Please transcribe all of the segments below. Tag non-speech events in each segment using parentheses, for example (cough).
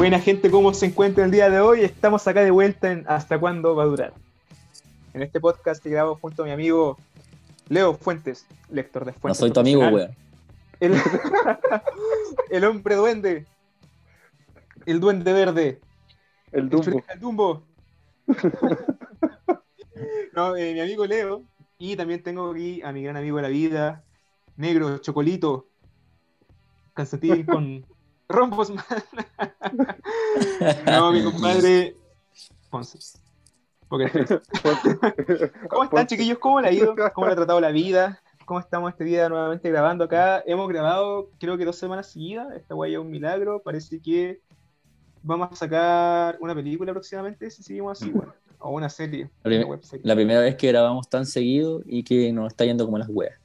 Buena gente, ¿cómo se encuentra el día de hoy? Estamos acá de vuelta en ¿Hasta cuándo va a durar? En este podcast que grabo junto a mi amigo Leo Fuentes, lector de No Fuentes. soy tu amigo, weón. El, (laughs) el hombre duende. El duende verde. El Dumbo. El Dumbo. (laughs) no, eh, mi amigo Leo. Y también tengo aquí a mi gran amigo de la vida, Negro, Chocolito, Calcetín con rombos. (laughs) no, mi compadre Ponce. Porque- ¿Cómo están, chiquillos? ¿Cómo le ha ido? ¿Cómo le ha tratado la vida? ¿Cómo estamos este día nuevamente grabando acá? Hemos grabado, creo que dos semanas seguidas. Esta guay es un milagro. Parece que vamos a sacar una película próximamente, si seguimos así, bueno. O una serie. La prim- una webserie. La primera vez que grabamos tan seguido y que nos está yendo como las weas.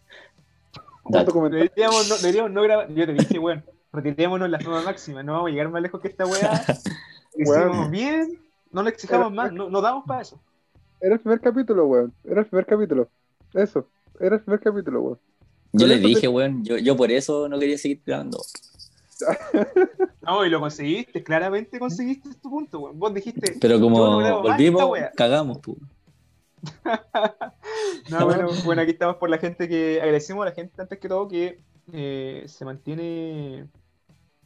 Deberíamos no, deberíamos no grabar. Yo te dije, bueno, retirémonos la forma máxima. No vamos a llegar más lejos que esta weá. (laughs) Hicimos bien. No le exijamos más. No, no damos para eso. Era el primer capítulo, weón. Era el primer capítulo. Eso. Era el primer capítulo, weón. Yo les dije, weón, yo, yo por eso no quería seguir grabando. (laughs) No, y lo conseguiste. Claramente conseguiste tu punto, weón. Vos dijiste. Pero no como más volvimos, (laughs) cagamos, pu. No, bueno, bueno, aquí estamos por la gente que agradecemos a la gente antes que todo que eh, se mantiene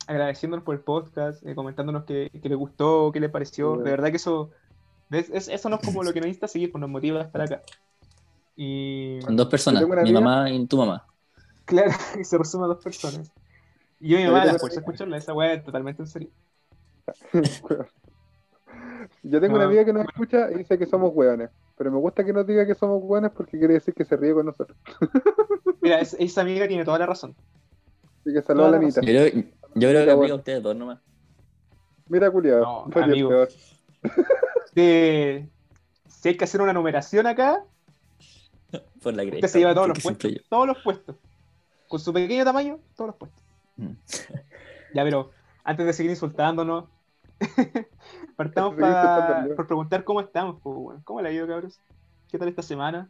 agradeciéndonos por el podcast, eh, comentándonos que, que le gustó, que le pareció. De verdad que eso, es- es- eso no es como lo que nos necesita seguir, pues nos motiva a estar acá. Y Con dos personas, mi amiga- mamá y tu mamá. claro, (laughs) y se resume a dos personas. Y yo y mi mamá la fuerza escucharla, esa weá es totalmente en serio. (laughs) Yo tengo una amiga que nos escucha y dice que somos weones. Pero me gusta que nos diga que somos weones porque quiere decir que se ríe con nosotros. Mira, es- esa amiga tiene toda la razón. Así que saluda a la mitad. Yo yo creo que aplica bueno. a ustedes dos nomás. Mira, culiado. No, amigo. peor. (laughs) Eh, si hay que hacer una numeración acá, (laughs) Por la usted cresta. se lleva todos los puestos. Todos los puestos. Con su pequeño tamaño, todos los puestos. Mm. (laughs) Ya, pero antes de seguir insultándonos, partamos Seguir pa- insultándolo. por preguntar cómo estamos. weón. ¿Cómo le ha ido, cabros? ¿Qué tal esta semana?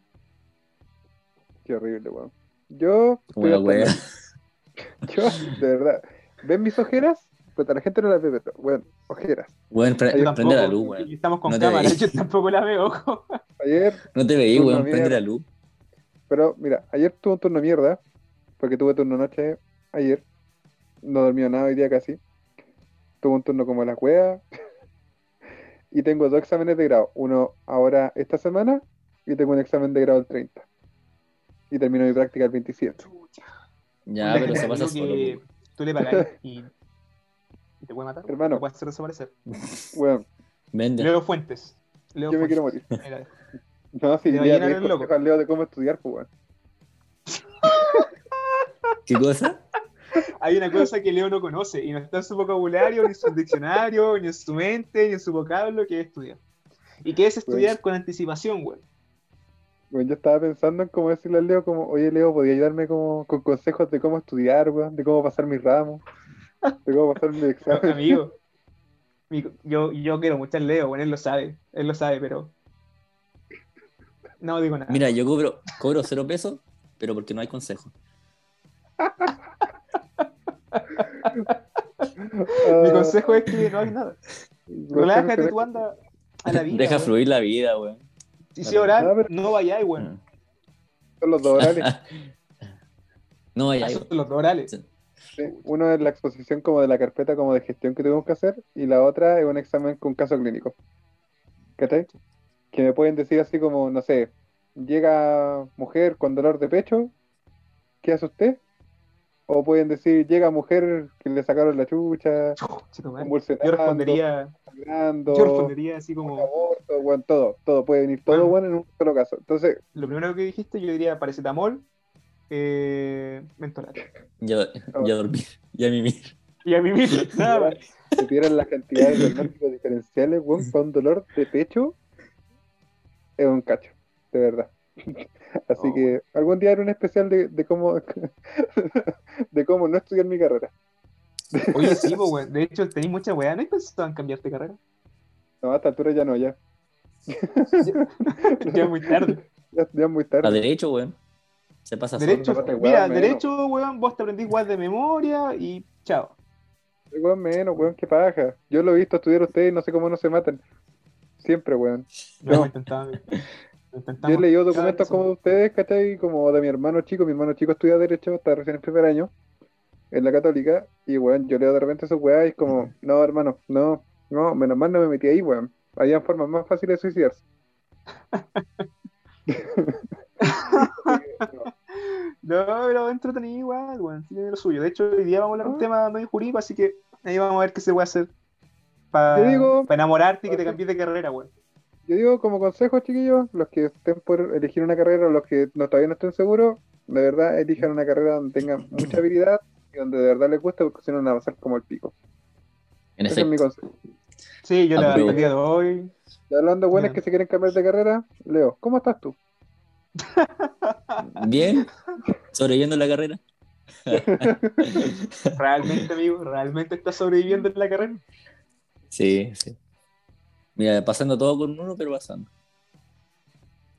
Qué horrible, weón. Yo. Yo, de verdad. ¿Ven mis ojeras? Pues la gente no las ve, pero, weón, ojeras. Weón, pre- prende la luz, weón. Estamos con No cámara, (laughs) yo tampoco la veo. ojo. Ayer No te veí, weón, prende mierda. la luz. Pero mira, ayer tuve un turno mierda, porque tuve turno noche ayer. No dormí nada hoy día casi. Tuve un turno como la cueva. (laughs) y tengo dos exámenes de grado. Uno ahora esta semana y tengo un examen de grado el 30. Y termino mi práctica el 27. Ya, pero se pasa solo, que. Tú le pagas (laughs) y, y te puede matar. Hermano. Te puede hacer desaparecer. Bueno, Vende. Leo Fuentes. Leo yo me Fuentes. quiero morir. Mira, No, si Te va a le loco. Leo de cómo estudiar, pues bueno. (laughs) ¿Qué cosa? hay una cosa que Leo no conoce y no está en su vocabulario, ni en su diccionario, ni en su mente, ni en su vocablo, que es estudiar. Y que es estudiar con anticipación, güey. Bueno, yo estaba pensando en cómo decirle al Leo, como, oye Leo, ¿podría ayudarme como, con consejos de cómo estudiar, weón? De cómo pasar mis ramos, de cómo pasar mi (laughs) examen. Amigo, mi- yo, yo quiero mucho al Leo, bueno, él lo sabe, él lo sabe, pero no digo nada. Mira, yo cobro, cobro cero pesos, pero porque no hay consejo. Mi consejo es que no hay nada. (laughs) Relájate, tú anda a la vida. Deja fluir la vida, weón. Si orar, Ah, pero- no vayáis, güey. Son los dos orales. (laughs) No, Esos son los orales. Sí, Uno es la exposición como de la carpeta como de gestión que tuvimos que hacer y la otra es un examen con caso clínico. ¿Cachai? Que me pueden decir así como, no sé, llega mujer con dolor de pecho, ¿qué hace usted? O pueden decir, llega mujer que le sacaron la chucha, Chico, madre. convulsionando, Yo respondería, sangrando, yo respondería así como aborto, bueno, todo, todo, puede venir todo Bueno. bueno en un solo caso. Entonces, lo primero que dijiste, yo diría paracetamol, eh, mentolate. ya, ya dormir, ya mimir. Y a mí mismo, nada más. si tuvieran las cantidades de diagnósticos diferenciales, weón, para un dolor de pecho, es un cacho, de verdad. (laughs) Así que algún día haré un especial de, de cómo (laughs) de cómo no estudiar mi carrera. Oye, sí, (laughs) pues, güey. De hecho, tenéis mucha weá. ¿No en cambiarte de carrera? No, a esta altura ya no, ya. Ya es muy tarde. Ya, ya es muy A tarde. derecho, weón. Se pasa Derecho, solo. mira, weón, derecho, weón, vos te aprendís igual de memoria y chao. Weón, menos, weón, qué paja. Yo lo he visto estudiar a ustedes y no sé cómo no se matan. Siempre, weón. Lo hemos intentado, amigo. Lo intentamos Yo he leído documentos como de ustedes, ¿cachai? Como de mi hermano chico. Mi hermano chico estudia Derecho, está recién en primer año en la Católica. Y, weón, yo leo de repente esos weá y es como, no, hermano, no, no, menos mal no me metí ahí, weón. Había formas más fáciles de suicidarse. (laughs) No, pero entretenido igual, weón. Tiene lo suyo. De hecho, hoy día vamos a hablar de un tema muy jurídico, así que ahí vamos a ver qué se puede hacer para enamorarte y que te cambies de carrera, weón. Yo digo como consejo, chiquillos, los que estén por elegir una carrera o los que no, todavía no estén seguros, de verdad elijan una carrera donde tengan mucha habilidad y donde de verdad les guste, porque si no van a pasar como el pico. En Ese es mi efecto. consejo. Sí, yo Ah, la el día de hoy. Y hablando de buenas que se quieren cambiar de carrera, Leo, ¿cómo estás tú? (laughs) Bien. Sobreviviendo la carrera. (laughs) Realmente, amigo, realmente estás sobreviviendo en la carrera. Sí, sí. Mira, pasando todo con uno, pero pasando.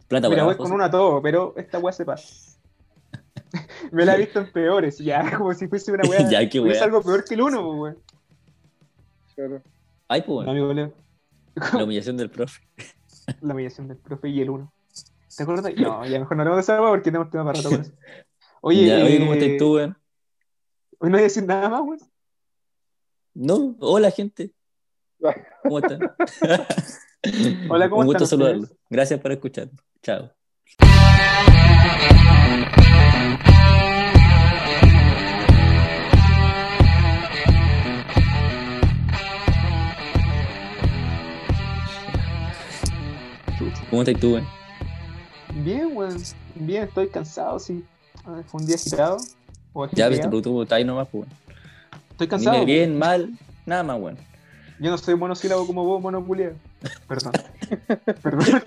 Plata Mira, voy con una todo, pero esta weá se pasa. (laughs) Me la he visto en peores, ya, (laughs) como si fuese una weá. (laughs) Ya, qué fuese weá. algo peor que el uno, pues, weón. Claro. Ay, pues, No, amigo Leo. la humillación del profe. La humillación del profe y el uno. ¿Te acuerdas? No, ya mejor no hablemos de esa weá porque tenemos tema para rato con eso. Oye, Ya, oye, ¿cómo eh, estás tú, weón? Hoy no voy a decir nada más, weón. No, hola, gente. ¿Cómo están? Hola, ¿cómo Un gusto están saludarlo. ustedes? Gracias por escuchar. Chao. ¿Cómo estás tú, weón? Bien, weón. Bien, estoy cansado, sí. Ah, Fue un día agitado. Ya, ves, te ajetreado. pregunto, ¿estás ahí nomás, pues, weón? Estoy cansado. Dime bien, mal, nada más, weón. Yo no soy monosílabo como vos, monoculeado. Perdón. (laughs) Perdón.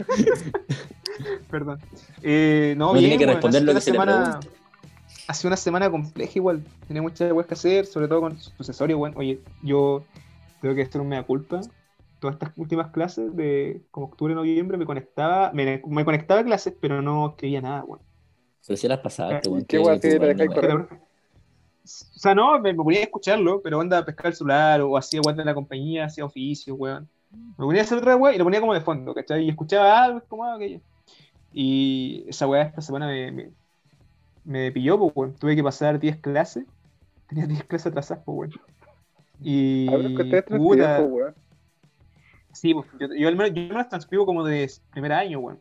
(laughs) Perdón. Eh, no, No bien, tiene que responder ha sido lo una que se le semana, una compleja igual. Tenía muchas weas que hacer, sobre todo con sucesorio, weón. Oye, yo tengo que hacer un mea culpa. Todas estas últimas clases de como octubre, noviembre, me conectaba, me, me conectaba a clases, pero no escribía nada, weón. Pero si las pasaste, weón. ¿Qué weón que te O sea, no, me, me ponía a escucharlo, pero anda a pescar el celular o hacía weón de la compañía, hacía oficio, weón. Me ponía a hacer otra weón y lo ponía como de fondo, ¿cachai? Y escuchaba algo, como ah, aquello. Y esa weá esta semana me, me, me pilló, pues, weón. Tuve que pasar 10 clases. Tenía 10 clases atrasadas, pues, weón. Y. A ver, puta, tiempo, weón. Sí, pues, yo, yo al menos, yo al menos transcribo como de primer año, weón.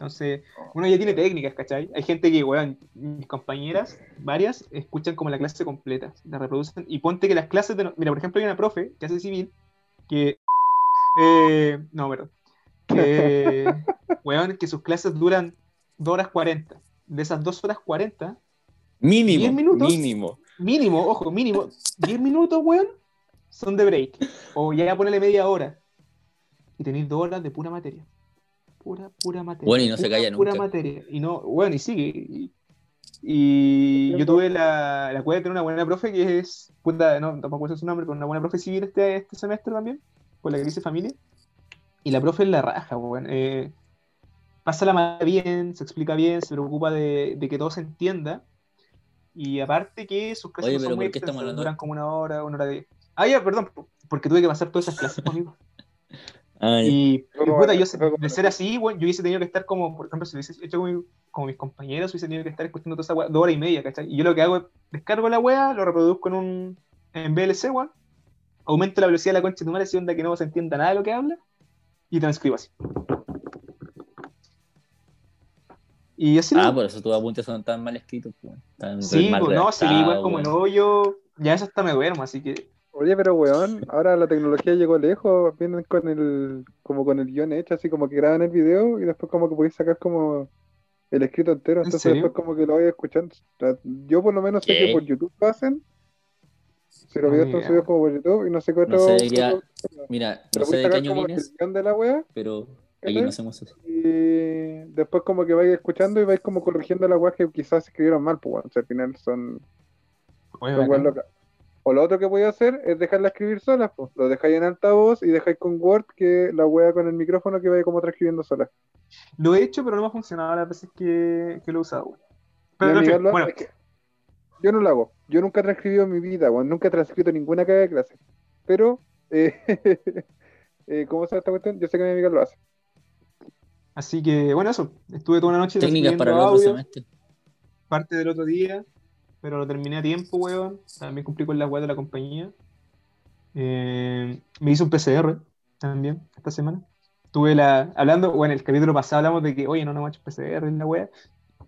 Entonces, uno ya tiene técnicas, ¿cachai? Hay gente que, weón, mis compañeras, varias, escuchan como la clase completa, la reproducen. Y ponte que las clases de. no- Mira, por ejemplo, hay una profe que hace civil que. eh, no, perdón. Que. (laughs) weón, que sus clases duran 2 horas 40. De esas 2 horas 40, Mínimo. 10 minutos. Mínimo. mínimo, ojo, mínimo, 10 minutos, weón, son de break. O ya ponele media hora. Y tenéis dos horas de pura materia. Pura, pura materia. Bueno, y no se Pura, calla Pura nunca. materia. Y no, bueno, y sigue. Y, y yo tuve la, la cueva de tener una buena profe que es, puta, no, tampoco sé su nombre, pero una buena profe civil este, este semestre también, por la que hice familia. Y la profe es la raja, weón. Eh, pasa la materia bien, se explica bien, se preocupa de, de que todo se entienda. Y aparte que sus clases Oye, no pero son muy duran como una hora, una hora de... Ah, ya, perdón, porque tuve que pasar todas esas clases (laughs) conmigo. Ay, Y, puta, yo, de ser así, bueno, yo hubiese tenido que estar como, por ejemplo, si hubiese hecho como, mi- como mis compañeros, hubiese tenido que estar escuchando toda esa weá dos horas y media, ¿cachai? Y yo lo que hago es descargo la weá, lo reproduzco en un en VLC, weón, aumento la velocidad de la concha de tu madre, onda que no se entienda nada de lo que habla, y transcribo así. Y así, ah, por eso tus apuntes son tan mal escritos, tan sí, mal pues, no, sí, igual como el weón. hoyo, ya eso hasta me duermo, así que Oye, pero weón, ahora la tecnología llegó lejos, vienen con el, como con el guion hecho, así como que graban el video y después como que podéis sacar como el escrito entero, ¿En entonces después como que lo vais escuchando. O sea, yo por lo menos sé que por YouTube lo hacen, si los Ah, videos están ya. subidos como por YouTube y no sé qué otro. No sé, ya- Mira, pero no sé de qué año vienes, guion de la wea pero aquí no hacemos eso. y después como que vais escuchando y vais como corrigiendo la wea que quizás escribieron mal, pues bueno, o sea, al final son Oye, Son weas. O lo otro que voy a hacer es dejarla escribir sola, pues. Lo dejáis en altavoz y dejáis con Word que la wea con el micrófono que vaya como transcribiendo sola. Lo he hecho, pero no me ha funcionado las veces que, que lo he usado. Pero, amiga lo bueno, hace, yo no lo hago. Yo nunca he transcribido en mi vida, weón. Nunca he transcrito ninguna caga de clase. Pero, eh, (laughs) eh, ¿cómo se esta cuestión? Yo sé que mi amiga lo hace. Así que, bueno, eso. Estuve toda una noche Técnicas para el otro semestre. parte del otro día, pero lo terminé a tiempo, weón. También cumplí con la web de la compañía. Eh, me hice un PCR también esta semana. Tuve la. Hablando, bueno, en el capítulo pasado hablamos de que, oye, no, no hecho PCR en la web.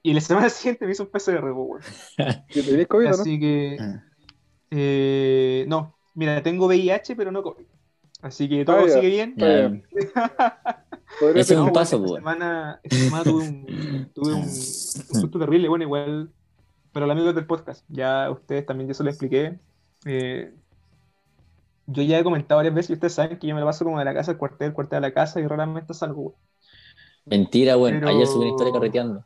Y la (laughs) semana siguiente me hice un PCR, pues, weón. (laughs) ¿Que tenés COVID o no? Así que. Ah. eh, no, mira, tengo VIH, pero no COVID. Así que todo Ah, sigue bien. Podría Ese es un paso, esta pues. semana, esta semana tuve un, tuve un, un (laughs) susto terrible, bueno, igual, pero los amigos del podcast, ya ustedes también, yo se lo expliqué. eh, yo ya he comentado varias veces y ustedes saben que yo me lo paso como de la casa al cuartel, del cuartel a la casa y raramente salgo. Mentira, bueno. Pero- Ayer subí una historia carreteando.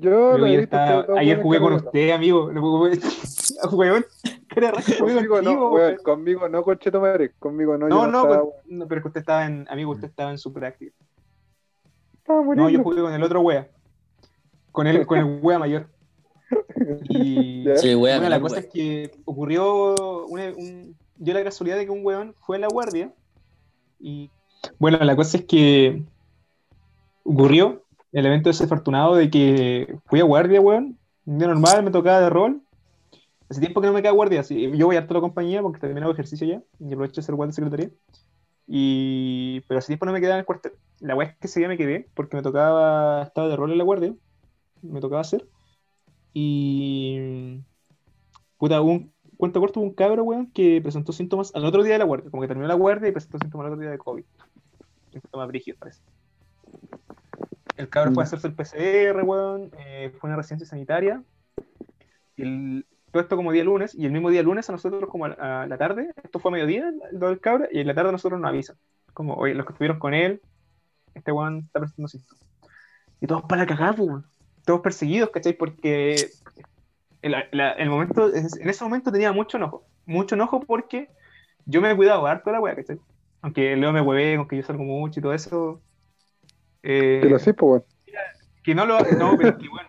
Yo ayer, dos ayer jugué con usted, (laughs) amigo. (laughs) Weón, Conmigo no, weón, conmigo no, concheto madre. Conmigo no, No, no, estaba, con- no, pero es que usted estaba en, amigo, usted estaba en Active. estaba No, yo jugué con el otro wea. Con el, con el wea mayor. Y. Sí, wea, bueno, la cosa es que ocurrió una, un, dio la casualidad de que un weón fue a la guardia. Y bueno, la cosa es que ocurrió el evento desafortunado de que fui a guardia, weón. Un día normal, me tocaba de rol. Hace tiempo que no me queda guardia, así, yo voy a toda la compañía porque también hago ejercicio ya y aprovecho de ser guardia de secretaría. Y, pero hace tiempo no me quedaba en el cuartel. La weá es que ese día me quedé porque me tocaba, estaba de rol en la guardia, me tocaba hacer. Y. Puta, hubo un cuento corto, hubo un cabro, weón, que presentó síntomas al otro día de la guardia. Como que terminó la guardia y presentó síntomas al otro día de COVID. Síntomas brígidos, parece. El cabro fue a hacerse el PCR, weón. eh, fue una residencia sanitaria. Y el- todo esto como día lunes. Y el mismo día lunes a nosotros, como a, a la tarde, esto fue a mediodía, lo del cabro, y en la tarde a nosotros nos avisan. Como, oye, los que estuvieron con él, este weón está presentando síntomas. Y todos para la cagada, pues, weón todos perseguidos, ¿cachai? Porque el, la- el momento, en ese momento tenía mucho enojo. Mucho enojo porque yo me he cuidado harto de la wea, ¿cachai? Aunque luego me huevé, aunque yo salgo mucho y todo eso. eh, Que lo sé, pues, weón. que no lo no, pero que bueno,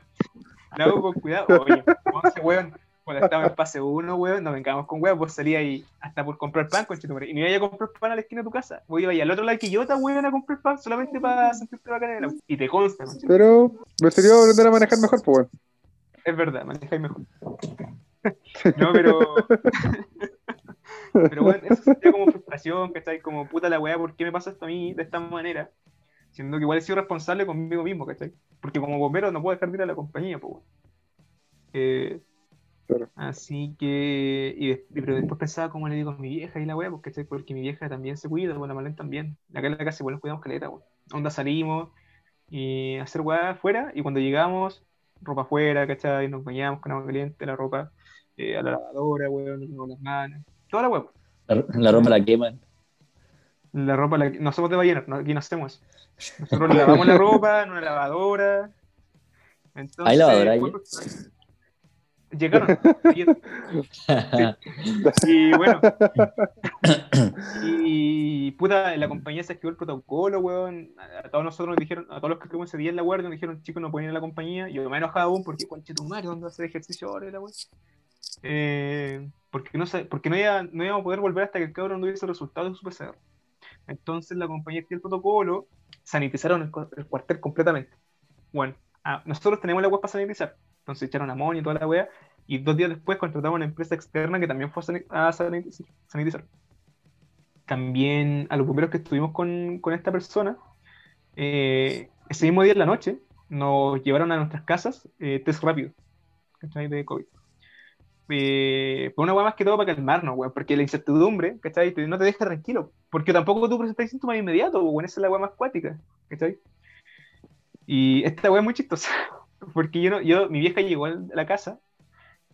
lo hago con cuidado. Oye, (laughs) once, weón, cuando estaba en fase 1, weón, no vengamos con weón, vos salías ahí hasta por comprar pan, con y no iba a comprar pan a la esquina de tu casa. Vos ibas ahí al otro lado que yo weón, a comprar pan solamente para sentirte bacán en el auto. Y te consta. Pero me sirvió aprender a manejar mejor, pues, weón. Es verdad, manejáis mejor. (laughs) No, pero. (laughs) pero bueno, eso sentía como frustración, ¿cachai? Como puta la weá, ¿por qué me pasa esto a mí de esta manera? Siendo que igual he sido responsable conmigo mismo, ¿cachai? Porque como bombero no puedo dejar de ir a la compañía, pues. weón. Eh, Claro. Así que. Y, y pero después pensaba cómo le digo a mi vieja y la weá, porque. Porque mi vieja también se cuida, bueno, la Marlene también. Acá en la casa igual nos cuidamos caleta, weón. Onda salimos y hacer weá afuera, y cuando llegamos, ropa afuera, ¿cachai? Nos bañamos con agua caliente, la ropa eh, a la lavadora, weón, nos lavamos las manos, toda la weá. La, la ropa la queman. La ropa, la, no somos de ballenas, no, aquí no hacemos. Nosotros lavamos la ropa en una lavadora. Entonces, ¿Hay lavadora ahí? Llegaron. Y bueno. (coughs) y puta, la compañía se escribió el protocolo, weón. A, todos nosotros nos dijeron, a todos los que estuvimos ese día en la guardia, nos dijeron, chicos, no pueden ir a la compañía. Yo me he enojado aún porque, conche tu madre, ¿dónde vas a hacer ejercicio ahora, la weón? Eh, porque no, porque no, iba- no íbamos a poder volver hasta que el cabrón no tuviese el resultado de su PCR. Entonces la compañía escribió el protocolo, sanitizaron el cuartel completamente. Bueno, ah, nosotros tenemos la web para sanitizar. Entonces echaron amonio y toda la wea. Y dos días después contratamos a una empresa externa que también fue a sani- a sanitizar. También a los bomberos que estuvimos con, con esta persona, eh, ese mismo día en la noche, nos llevaron a nuestras casas eh, test rápido ¿cachai? de COVID. Eh, fue una weá más que todo para calmarnos, weón, porque la incertidumbre, ¿cachai? No te deja tranquilo, porque tampoco tú presentas síntomas inmediatos, weón, esa es la weá más cuática, ¿cachai? Y esta weá es muy chistosa, porque yo, no, yo, mi vieja llegó a la casa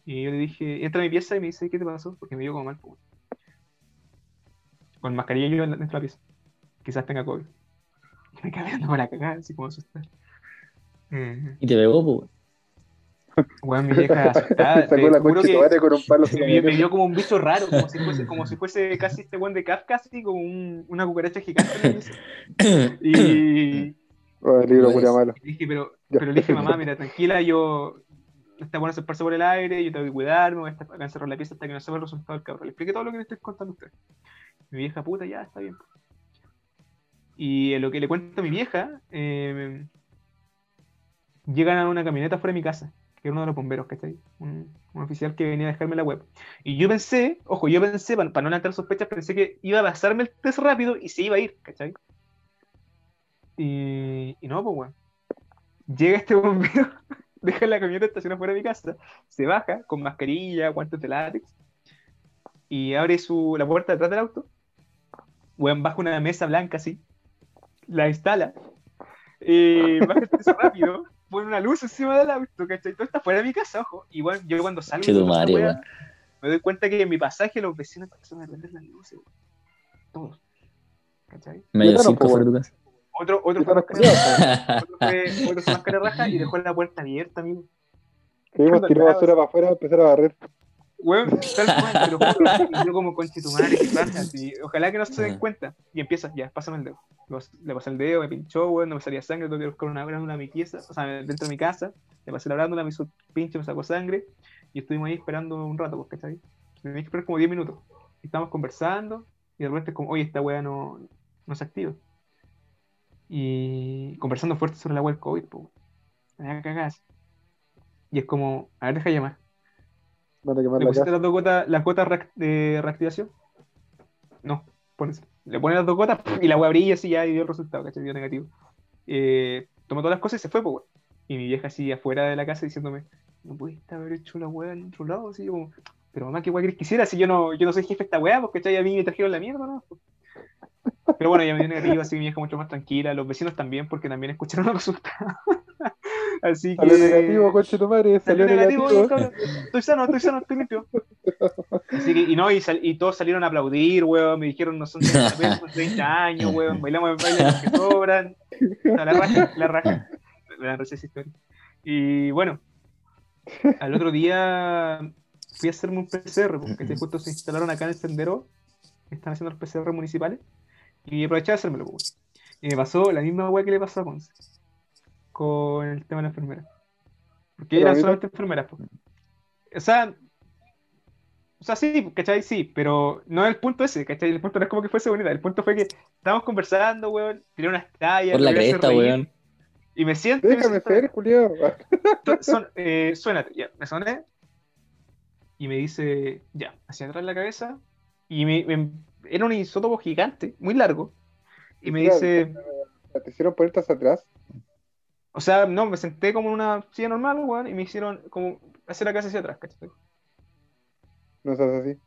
y yo le dije, entra a mi pieza y me dice, ¿qué te pasó? Porque me dio como mal, weón. Con mascarilla yo dentro de la pieza. Quizás tenga COVID. Y (laughs) me quedé para la cagada, así como asustada. Eh, Y te pegó, pues. weón, mi vieja (laughs) asustada. Sacó la que- con un palo. (laughs) me vio, me vio como un bicho raro, como si fuese, como si fuese casi este weón de Kafka, así como un- una cucaracha gigante. en la mesa. (coughs) Y Oh, el libro Pues, malo. dije, pero. Pero le dije, (laughs) mamá, mira, tranquila, yo está bueno se por el aire, yo tengo que cuidarme, voy a estar acá encerrado en la pieza hasta que no se vea el resultado del cabrón. Le expliqué todo lo que le estoy contando a usted. Mi vieja puta, ya, está bien. Y en lo que le cuento a mi vieja, eh, llegan a una camioneta fuera de mi casa, que era uno de los bomberos, ¿cachai? Un, un oficial que venía a dejarme la web. Y yo pensé, ojo, yo pensé, para, no levantar sospechas, pensé que iba a pasarme el test rápido y se iba a ir, ¿cachai? Y, y no, pues, bueno. Llega este bombero, (laughs) deja la camioneta estacionada fuera de mi casa, se baja con mascarilla, guantes de látex, y abre su, la puerta detrás del auto, weón, baja una mesa blanca así, la instala, eh, (laughs) baja el peso rápido, pone una luz encima del auto, ¿cachai? Todo está fuera de mi casa, ojo. Y bueno, yo cuando salgo, Mario, me doy cuenta que en mi pasaje los vecinos empezaron a prender las luces, weón. Todos. ¿Cachai? Medio Claro, cinco pues, fuera de tu casa. Otro, otro, Y fue cara- otro fue, otro fue más cara raja y dejó la puerta abierta, amigo. Seguimos tirando basura para afuera, empezar a barrer. Weón, tal cual, pero juro, (laughs) y yo como conche tu madre, ¿qué pasa? Ojalá que no se den Ajá. cuenta. Y empieza, ya, pásame el dedo. Lo- Le pasé el dedo, me pinchó, weón, no me salía sangre, tuve que buscar una brándula en mi pieza, o sea, dentro de mi casa. Le pasé la brándula, me hizo pincho, me sacó sangre. Y estuvimos ahí esperando un rato, porque ¿cachai? Me que esperar como 10 minutos. Y estábamos conversando, y de repente es como, oye, esta weá no, no se activa. Y conversando fuerte sobre la del COVID, pues. Cagadas. Y es como, a ver, deja llamar. ¿Le la pusiste las dos gotas, las gotas de reactivación? No, pones, le pones las dos gotas y la weá brilla así ya y dio el resultado, ¿cachai? Dio negativo. Eh, tomó todas las cosas y se fue, pues. Y mi vieja así afuera de la casa diciéndome, no pudiste haber hecho la weá en otro lado, así como, pero mamá, ¿qué weá hiciera si yo no, yo no soy jefe de esta weá? Porque ¿cachai? a mí me trajeron la mierda, ¿no? Pero bueno, ya me dio negativo, así mi vieja mucho más tranquila, los vecinos también, porque también escucharon los resultados. (laughs) así que... Salió negativo, coche tu madre, Salió negativo, negativo. Estoy sano, estoy sano, estoy limpio. Así que, y no, y, sal- y todos salieron a aplaudir, weón. Me dijeron, no son 30, apenas son 30 años, weón. Bailamos el baile de los que sobran. O sea, la raja, la raja. Dan risa esa historia. Y bueno, al otro día fui a hacerme un PCR, porque justo se instalaron acá en el sendero. Están haciendo los PCR municipales. Y aproveché de hacérmelo, pues. Y me pasó la misma weá que le pasó a Conce. Con el tema de la enfermera. Porque Pero eran solamente enfermeras, po. O sea, o sea, sí, ¿cachai? Sí, pero no es el punto ese, ¿cachai? El punto no es como que fuese bonita. El punto fue que estábamos conversando, weón, tiré unas tallas, Por la cresta, weón. Y me siento. y me Déjame siento- ser, Julio. son, eh, suénate, ya, me soné. Y me dice, ya, hacia atrás la cabeza. Y me, me- era un isótopo gigante, muy largo. Y me dice, Te hicieron hacia atrás. o sea, no, me senté como en una silla normal, weón, y me hicieron como hacer la cabeza hacia atrás, ¿cachai? No seas así.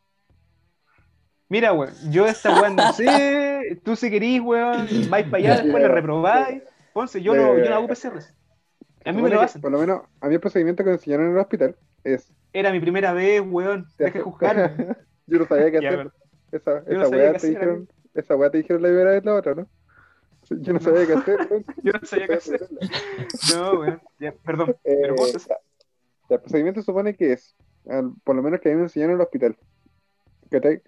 Mira, weón, yo esta weón no sé, tú si querís, weón, vais para allá, después le reprobáis. Ponce, yo no, yo no hago PCR. A mí me lo hacen. Por lo menos, a mí el procedimiento que me enseñaron en el hospital es. Era mi primera vez, weón, deja de juzgarme. (laughs) Yo no sabía qué hacer. Esa, no esa sabía weá te dijeron. Esa weá te dijeron la primera vez la otra, ¿no? Yo no sabía qué hacer. (laughs) Yo no sabía qué hacer. No, weón, ya, perdón. Eh, Pero ¿cómo se- ya. Ya, el procedimiento supone que es, al- por lo menos que a mí me enseñaron en el hospital, que te,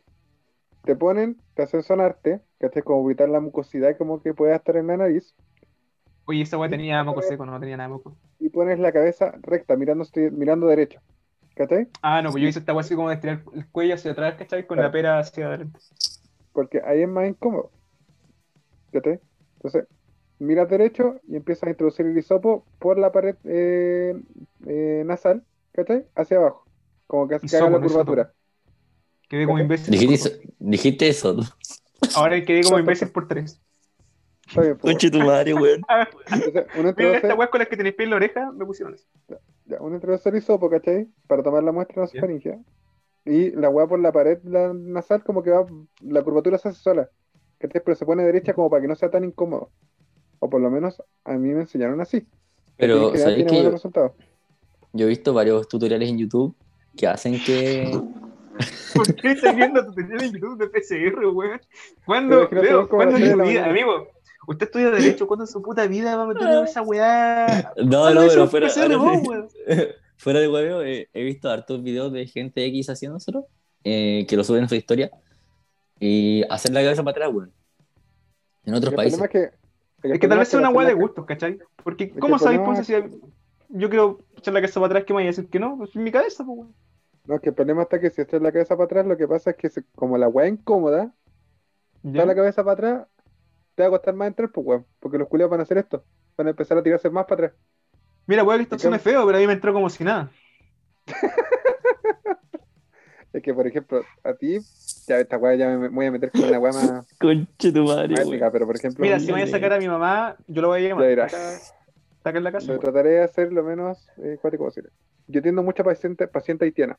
te ponen, te hacen sonarte, que te como evitar la mucosidad como que pueda estar en la nariz, Oye, esa weá tenía moco seco, no tenía nada de moco. y pones la cabeza recta, mirando, mirando derecho. ¿Cachai? Ah, no, pues yo hice esta así como de estirar el cuello hacia atrás, ¿cachai? Con la pera hacia adelante. Porque ahí es más incómodo. ¿Cachai? Entonces, miras derecho y empiezas a introducir el hisopo por la pared eh, eh, nasal, ¿cachai? Hacia abajo. Como que, que haga Hisopo, la curvatura. Quedé como imbécil. Dijiste eso, dijiste eso. Ahora quedé como imbécil por tres. Pues, (laughs) Conche tu madre, weón. (laughs) (laughs) Mira, introduce, esta weá con las que tenéis pie en la oreja, me pusieron eso. ya, uno introduce el hisopo, ¿cachai? Para tomar la muestra en la faringe. Y la weá por la pared la nasal como que va, la curvatura se hace sola. ¿Cachai? Pero se pone derecha como para que no sea tan incómodo. O por lo menos a mí me enseñaron así. Pero, general ¿sabéis tiene que buenos yo, resultados. yo he visto varios tutoriales en YouTube que hacen que. ¿Por qué estás viendo tutorial en YouTube de PCR, weón? ¿Cuándo, que Leo, ¿cuándo en la vida, amigo? Usted estudia Derecho, ¿cuándo en su puta vida va a meter en esa weá? No, ¿Cuándo no, pero fuera, PCR ahora vos, (laughs) fuera de huevo, he, he visto hartos videos de gente X haciéndoselo, eh, que lo suben en su historia, y hacer la cabeza para atrás, weón. En otros El países. problema es que, Es que tal vez sea una weá de gustos, ¿cachai? Porque, que ¿cómo sabéis, Ponce, si yo quiero echar la cabeza para atrás, ¿qué me vaya a decir que no? Pues en mi cabeza, pues, weón. No, que el problema está que si echas la cabeza para atrás, lo que pasa es que se- como la weá es incómoda, ¿Ya? da la cabeza para atrás, te va a costar más entrar, pues weón. Porque los culiados van a hacer esto. Van a empezar a tirarse más para atrás. Mira, weón, que esto ¿Y suena feo, pero a mí me entró como si nada. (laughs) Es que, por ejemplo, a ti, ya esta weá ya me me voy a meter con una weá más, (laughs) Conche tu madre, épica, pero por ejemplo, Mira, si me voy a sacar a mi mamá, yo lo voy a llamar. Saca, saca en la casa. trataré de hacer lo menos eh, cuático posible. Yo atiendo mucha paciente, paciente haitiana.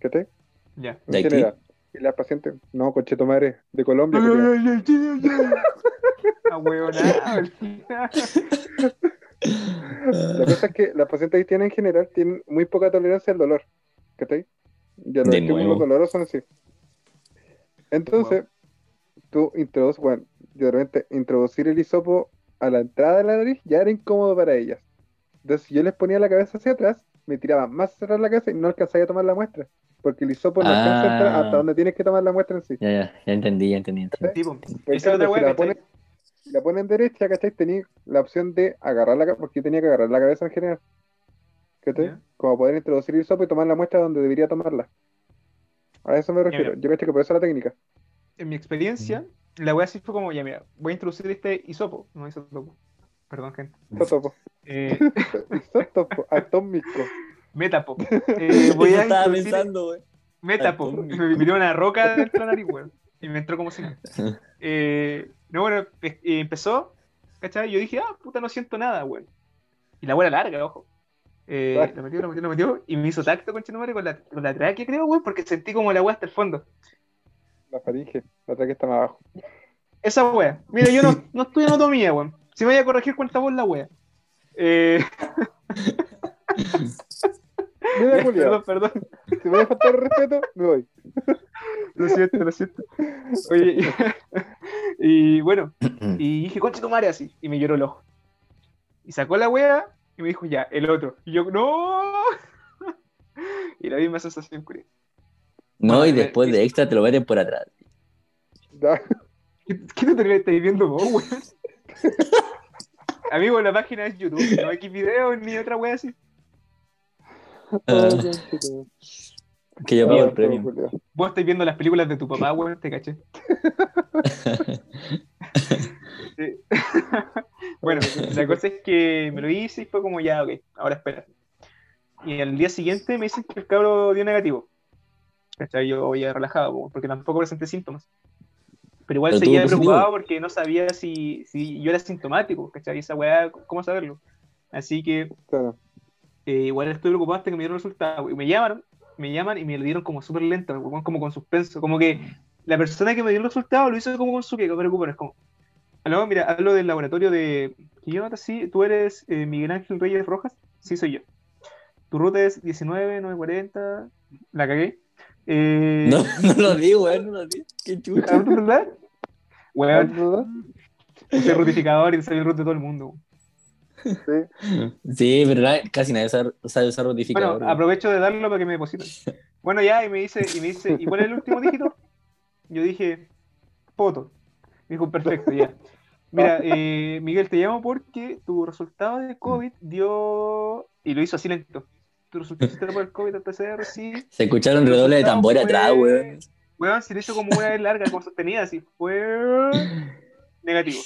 ¿Qué te? Ya. General. Y las pacientes, no, concheto madre, de Colombia. (laughs) huevonao. La cosa es que las pacientes haitianas en general tienen muy poca tolerancia al dolor. ¿Cachai? Ya los estímulos dolorosos son así. Entonces, tú introduces, bueno, de repente introducir el hisopo a la entrada de la nariz ya era incómodo para ellas. Entonces, si yo les ponía la cabeza hacia atrás, me tiraban más hacia atrás la cabeza y no alcanzaba a tomar la muestra. Porque el hisopo no alcanza Ah. hasta donde tienes que tomar la muestra en sí. Ya, ya, ya entendí, ya entendí. entendí. Tipo, Pues claro, si la ponen, si la ponen derecha, ¿cachai? Tenía la opción de agarrar la cabeza, porque yo tenía que agarrar la cabeza en general. ¿Cachai? Ya. Como poder introducir el hisopo y tomar la muestra donde debería tomarla. A eso me refiero. mira. Yo caché que por eso la técnica. En mi experiencia, la wea así fue como, ya mira, voy a introducir este hisopo. No hisopo. Perdón, gente. Isótopo. Eh, (laughs) Isótopo atómico. Metapo. (laughs) Eh, voy Eso a estaba introducir pensando, weón. Metapo. Atómico. Me dio una roca dentro de la nariz, weón. Y me entró como si nada. (laughs) Eh, no, bueno, eh, empezó, ¿cachai? Yo dije, ah, puta, no siento nada, weón. Y la weá era larga, ojo. Eh, lo metió, lo metió, lo metió. Y me hizo tacto, con con la, con la tráquea, creo, weón, porque sentí como la weá hasta el fondo. La faringe. La otra que está más abajo. Esa wea. Mira, yo no, (laughs) no estudio anatomía, weón. Si me voy a corregir, cuenta vos la wea. Eh, Mira, perdón, perdón. Si me voy a faltar el respeto, me voy. (laughs) Lo siento, lo siento. Oye, y, (laughs) y bueno, (clears throat) y dije, concha tu madre así. Y me lloró el ojo. Y sacó la wea y me dijo, ya, el otro. Y yo, no. (laughs) Y la misma sensación, curiosa. No, y después de extra te lo meten por atrás. ¿Qué, qué tutorial estáis viendo vos, weón? Amigo, la página es YouTube, no hay videos ni otra wea así. Ah, (laughs) que yo pido el premio. Vos estáis viendo las películas de tu papá, weón, te caché. (laughs) (laughs) Bueno, la cosa es que me lo hice y fue como ya, ok, ahora espera. Y al día siguiente me dicen que el cabro dio negativo. ¿Cachai? Yo ya relajado, po, porque tampoco presenté síntomas. Pero igual Pero seguía positivo. preocupado porque no sabía si, si yo era sintomático, ¿cachai? Esa weá, ¿cómo saberlo? Así que Claro. Eh, igual estoy preocupado hasta que me dieron resultados. Y me llamaron, me llaman y me lo dieron como súper lento, como con suspenso. Como que la persona que me dio el resultado lo hizo como con su que, preocupen, es como. Aló, mira, hablo del laboratorio de. ¿Qué yo sí? ¿Tú eres eh, Miguel Ángel Reyes Rojas? Sí, soy yo. Tu ruta es 19940. La cagué. Eh, No, (laughs) no lo digo, weón, no lo digo. Qué chucha. ¿Verdad? Weón, soy rutificador y soy el root de todo el mundo. (laughs) Sí. Sí, pero casi nadie sabe, sabe usar rotificador. Bueno, aprovecho de darlo para que me depositen. (laughs) Bueno, ya, y me dice, y me dice, ¿y cuál es el último dígito? Yo dije, poto. Me dijo, perfecto, ya. Mira, (laughs) eh, Miguel, te llamo porque tu resultado de COVID dio. Y lo hizo así lento. Tu resultado por el COVID al PCR, sí. Se escucharon redobles de tambor atrás, weón. Weón, se lo hizo como una vez larga, como sostenida, así. Fue negativo.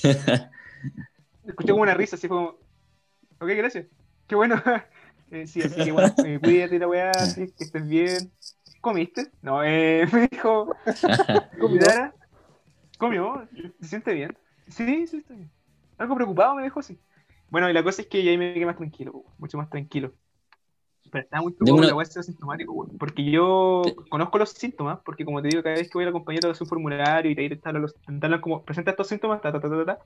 Escuché como una risa, así fue como. Ok, gracias. Qué bueno. (laughs) Eh, sí, así que bueno, eh, (laughs) cuídate la weá, que estés bien. ¿Comiste? No, eh, (laughs) me dijo. ¿Comiera? ¿Comió? ¿Se siente bien? Sí, sí, está bien. Algo preocupado me dejó así. Bueno, y la cosa es que ya ahí me quedé más tranquilo, mucho más tranquilo. Pero estaba muy preocupado una- la weá ser sintomático, porque yo conozco los síntomas, porque como te digo, cada vez que voy a la compañera hace un formulario y te te hablan los, como, presenta estos síntomas, ta, ta, ta, ta, ta,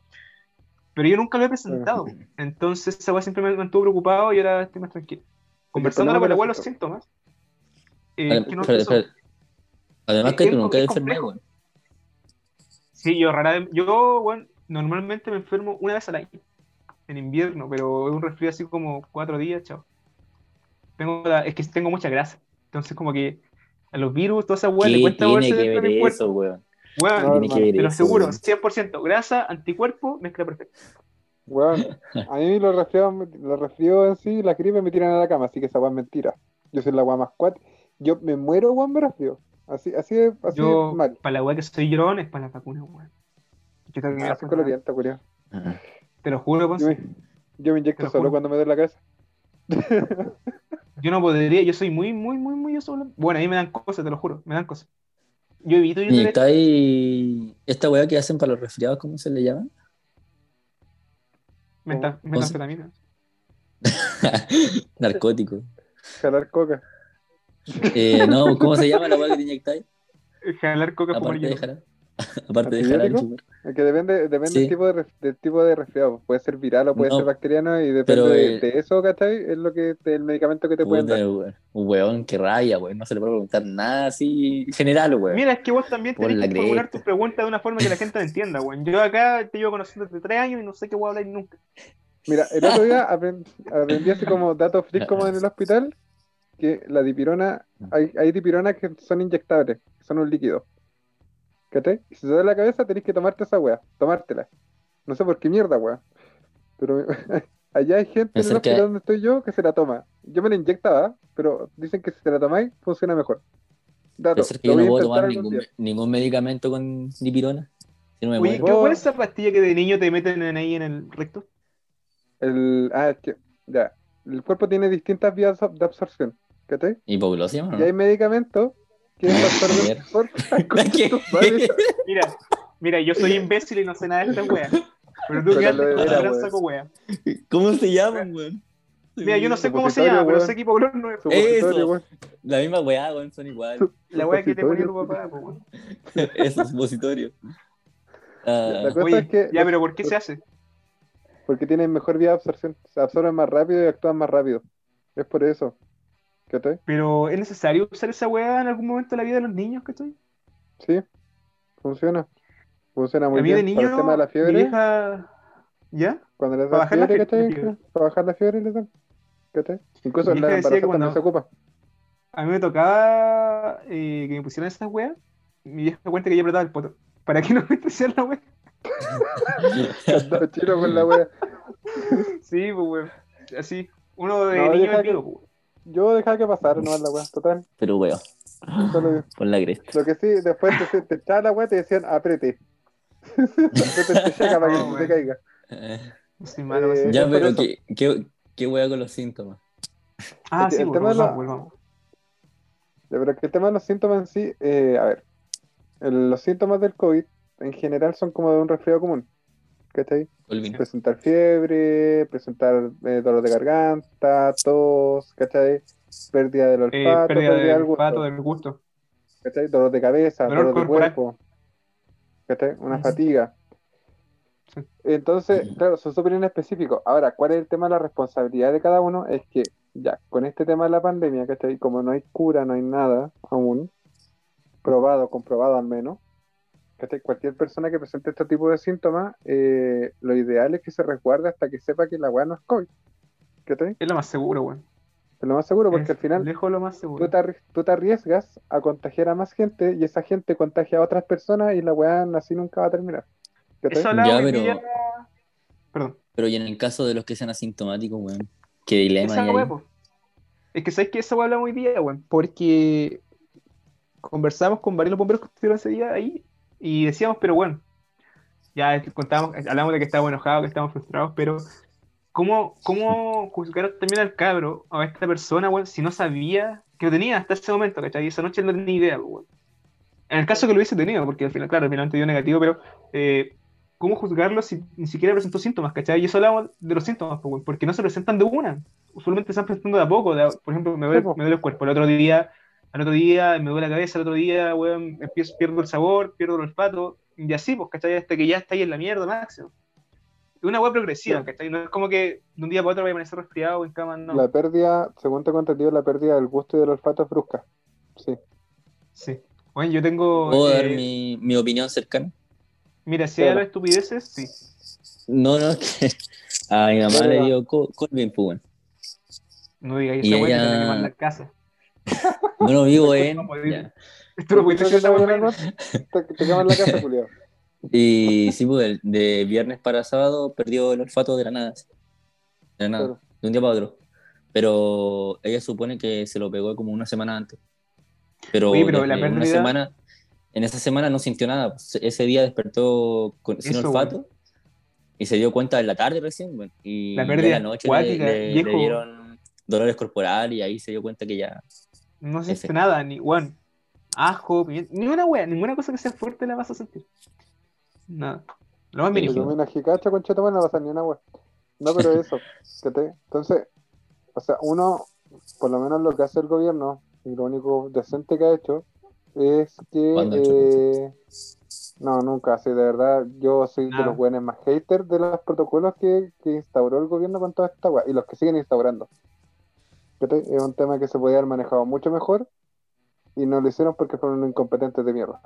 pero yo nunca lo he presentado. Entonces esa weá siempre me mantuvo preocupado y ahora estoy más tranquilo. Conversando con la weá los síntomas. eh, Adem- que no espera, espera. Además Es que tú nunca complejo. enfermado. Sí, yo rara vez- yo, bueno, normalmente me enfermo una vez al año, en invierno, pero es un resfrío así como cuatro días, chao. Tengo la- es que tengo mucha grasa, entonces como que a los virus, toda esa weá le ¿Qué cuesta tiene que ver de eso, weón? Weón, No, tiene que aseguro, weón? 100%, grasa, anticuerpo, mezcla perfecta. Weón, a mí los resfriados, los resfriados en sí, la gripe me tiran a la cama, así que esa weá es mentira. Yo soy la weá más cuat. Yo me muero, weón, me resfrío. Así, así, de- así de Yo, mal. para la weá que soy llorón, es para la vacuna, weón. Yo tengo que Ah. Te lo juro, Yo Ponce. me, yo me inyecto solo juro. cuando me duele la cabeza. Yo no podría, yo soy muy, muy, muy, muy solo. Bueno, a mí me dan cosas, te lo juro, me dan cosas. Yo evito ir Y está ahí esta weá que hacen para los resfriados, ¿cómo se le llama? meta- ¿Cómo se- metanfetamina. (laughs) Narcótico. Jalar coca. Eh, no, ¿cómo se llama la weá que te inyectáis? Jalar coca Aparte de jalar. (laughs) Aparte de chupar. Es que depende, depende Sí. del, tipo de, del tipo de resfriado. Puede ser viral o puede No, ser bacteriano y depende pero, de, eh, de eso, ¿cachai? Es lo que el medicamento que te pueden dar. Un weón que raya, weón. No se le puede preguntar nada así general, weón. Mira, es que vos también Por tenés que formular tus preguntas de una forma que la gente entienda, weón. Yo acá te llevo conociendo desde tres años y no sé qué voy a hablar nunca. Mira, el otro día (laughs) aprend- aprendí así como datos freak como en el hospital, que la dipirona, hay, hay dipironas que son inyectables, que son un líquido. ¿Cachai? Y si te duele la cabeza tenés que tomarte esa weá, tomártela. No sé por qué mierda, weá. Pero (laughs) allá hay gente en el que- hospital donde estoy yo que se la toma. Yo me la inyectaba, pero dicen que si te la tomáis funciona mejor. Dato, que yo voy no a puedo tomar ningún, medicamento con dipirona. Si no me Oye, muero. ¿qué cuál es esa pastilla que de niño te meten en ahí en el recto? El, ah, es que, ya. El cuerpo tiene distintas vías de absorción. ¿Cachai? ¿Hipoglosia no? Y hay medicamentos (laughs) (laughs) (laughs) Mira, mira, yo soy imbécil y no sé nada de esta wea. Pero tú Con que la andas con lodera, la gran weón. saco wea. ¿Cómo se llaman, weón? Mira, yo no sé cómo se llama, pero sé que hipoglós no es Eso. weón. La misma weá, weón, son iguales. la wea que te ponía tu papá, weón. Eso, supositorio. La Ah, cosa Oye, es que ya, pero ¿por qué se hace? porque tienen mejor vía de absorción, se absorben más rápido y actúan más rápido. Es por eso. ¿Cachai? Pero ¿es necesario usar esa wea en algún momento de la vida de los niños, cachai? Sí, funciona. Funciona muy a mí bien. de Para niño, el tema de la mi fiebre, vieja... ¿Ya? cuando les para da bajar la fiebre, ¿cachai? fiebre. Para bajar la fiebre les dan. ¿Cachai? Incluso la embarazada cuando- se ocupa. A mí me tocaba eh, que me pusieran esas weas. Mi vieja cuenta que yo apretaba el poto. ¿Para qué (laughs) no me pusieran la wea? Andaba chino con la wea. Sí, pues weón. Así. Uno de No, niño deja es Yo dejaba que pasara nomás la wea, total. (laughs) pero weón, Solo- por la cresta. Lo que sí, después te, te echaba la wea y te decían apriete. (laughs) te llega para que No, no te caiga. Eh, malo, Eh. Ya, es pero. ¿qué, qué, qué wea con los síntomas? Ah, el sí, tema pues, de volvamos, la- pero que el tema de los síntomas en sí, eh, a ver, el- los síntomas del COVID en general son como de un resfriado común. ¿Cachai? Presentar fiebre, presentar eh, dolor de garganta, tos, ¿cachai? Pérdida del Eh, olfato, pérdida pérdida del del gusto, olfato, del gusto. ¿cachai? Dolor de cabeza, Dolor dolor, de cuerpo, ¿cachai? Una fatiga. Sí. Entonces, claro, son súper inespecíficos. Ahora, ¿cuál es el tema de la responsabilidad de cada uno? Es que, ya, con este tema de la pandemia, ¿cachai? Como no hay cura, no hay nada aún, probado, comprobado al menos, ¿cachai? Cualquier persona que presente este tipo de síntomas, eh, lo ideal es que se resguarde hasta que sepa que la weá no es COVID. ¿Cachai? Es lo más seguro, weón. Es lo más seguro porque Es al final Lejos lo más seguro. tú te, arri- tú te arriesgas a contagiar a más gente y esa gente contagia a otras personas y la weá así nunca va a terminar. ¿Cachai? Eso hablaba Ya, pero- día- Perdón. Pero y en el caso de los que sean asintomáticos, weón, qué dilema Esa hay es la ahí. que sabes que eso hablamos hoy día, weón. Porque conversamos con varios bomberos que estuvieron ese día ahí y decíamos, pero bueno, ya contábamos, hablamos de que estábamos enojados, que estábamos frustrados, pero ¿cómo, cómo juzgar también al cabro, a esta persona, weón, si no sabía que lo tenía hasta ese momento, ¿cachai? Y esa noche no tenía idea, weón. En el caso que lo hubiese tenido, porque al final, claro, finalmente dio negativo, pero eh, ¿cómo juzgarlo si ni siquiera presentó síntomas, ¿cachai? Y eso hablamos de los síntomas, pues, porque no se presentan de una. Usualmente se están presentando de a poco. de a- por ejemplo, me duele, me duele el cuerpo. El otro día, al otro día me duele la cabeza, el otro día, weón, empiezo, pierdo el sabor, pierdo el olfato, y así, pues, ¿cachai? Hasta que ya está ahí en la mierda máximo. Es una weá progresiva, Sí. ¿cachai? No es como que de un día para otro voy a amanecer resfriado o en cama, no. La pérdida, según tengo entendido, la pérdida del gusto y del olfato es brusca. Sí. Sí. Bueno, yo tengo. ¿Puedo dar eh, mi, mi opinión cercana? Mira, si hay de estupideces, sí. No, no, (laughs) que a mi mamá Pero- le dio co- Colvin, pues, weón. No Y esa que te ella- quemar la casa. (laughs) Bueno, vivo en. Esto lo puedes ¿Escuchas decir esa esa weá, weá. Te, queman la casa, Julio. (laughs) Y sí, pues, de viernes para sábado perdió el olfato de la nada. De la nada, de un día para otro. Pero ella supone que se lo pegó como una semana antes. Pero, en una semana, en esa semana no sintió nada. Ese día despertó sin olfato y se dio cuenta en la tarde recién. y la pérdida la noche le, dieron dolores corporales y ahí se dio cuenta que ya. No siente nada, ni bueno, ajo, ni una wea, ninguna cosa que sea fuerte la vas a sentir. Nada. Lo más mínimo. No, no pasa ni una wea. No, pero (laughs) eso. que te, entonces, o sea, uno, por lo menos lo que hace el gobierno, y lo único decente que ha hecho, es que. Eh, no, nunca, sí, de verdad, yo soy de los buenos más haters de los protocolos que, que instauró el gobierno con toda esta weá, y los que siguen instaurando. Es un tema que se podía haber manejado mucho mejor, y no lo hicieron porque fueron incompetentes de mierda.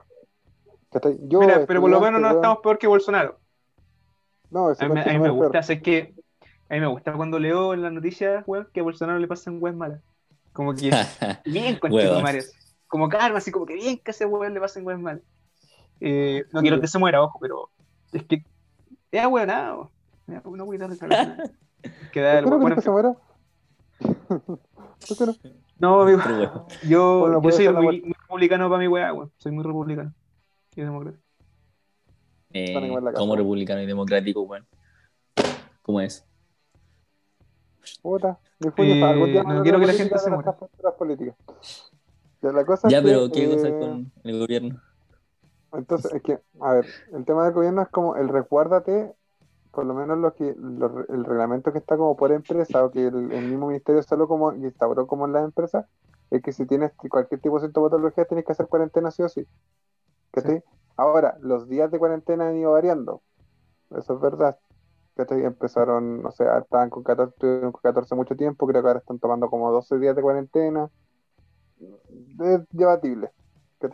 Yo, Mira, pero por lo menos no estamos peor que Bolsonaro. No, a mí, a mí me gusta, es que a mí me gusta cuando leo en las noticias, weón, que a Bolsonaro le pasan weas malas. Como que (laughs) bien con Marios. Como karma, así como que bien que a ese weón le pasen weas malas. Eh, no quiero que se muera, ojo, pero es que es weonado. No voy a darle (laughs) que da el bueno, que se muera? ¿Por qué no? No, amigo. (laughs) Yo, yo soy muy, republicano para mi weá, weón. Soy muy republicano y demócrata. Eh, como republicano y democrático, weón. ¿Cómo es? Puta, eh, no quiero que la gente se muera. Ya, la cosa ya pero ¿qué cosa eh, con el gobierno? Entonces, es que, a ver, el tema del gobierno es como el recuérdate, por lo menos lo que el reglamento que está como por empresa, o que el, mismo ministerio solo como instauró como en las empresas, es que si tienes cualquier tipo de sintomatología tienes que hacer cuarentena sí o sí. sí. Ahora, los días de cuarentena han ido variando. Eso es verdad. Empezaron, no sé, estaban con 14, con 14 mucho tiempo, creo que ahora están tomando como 12 días de cuarentena. Es debatible.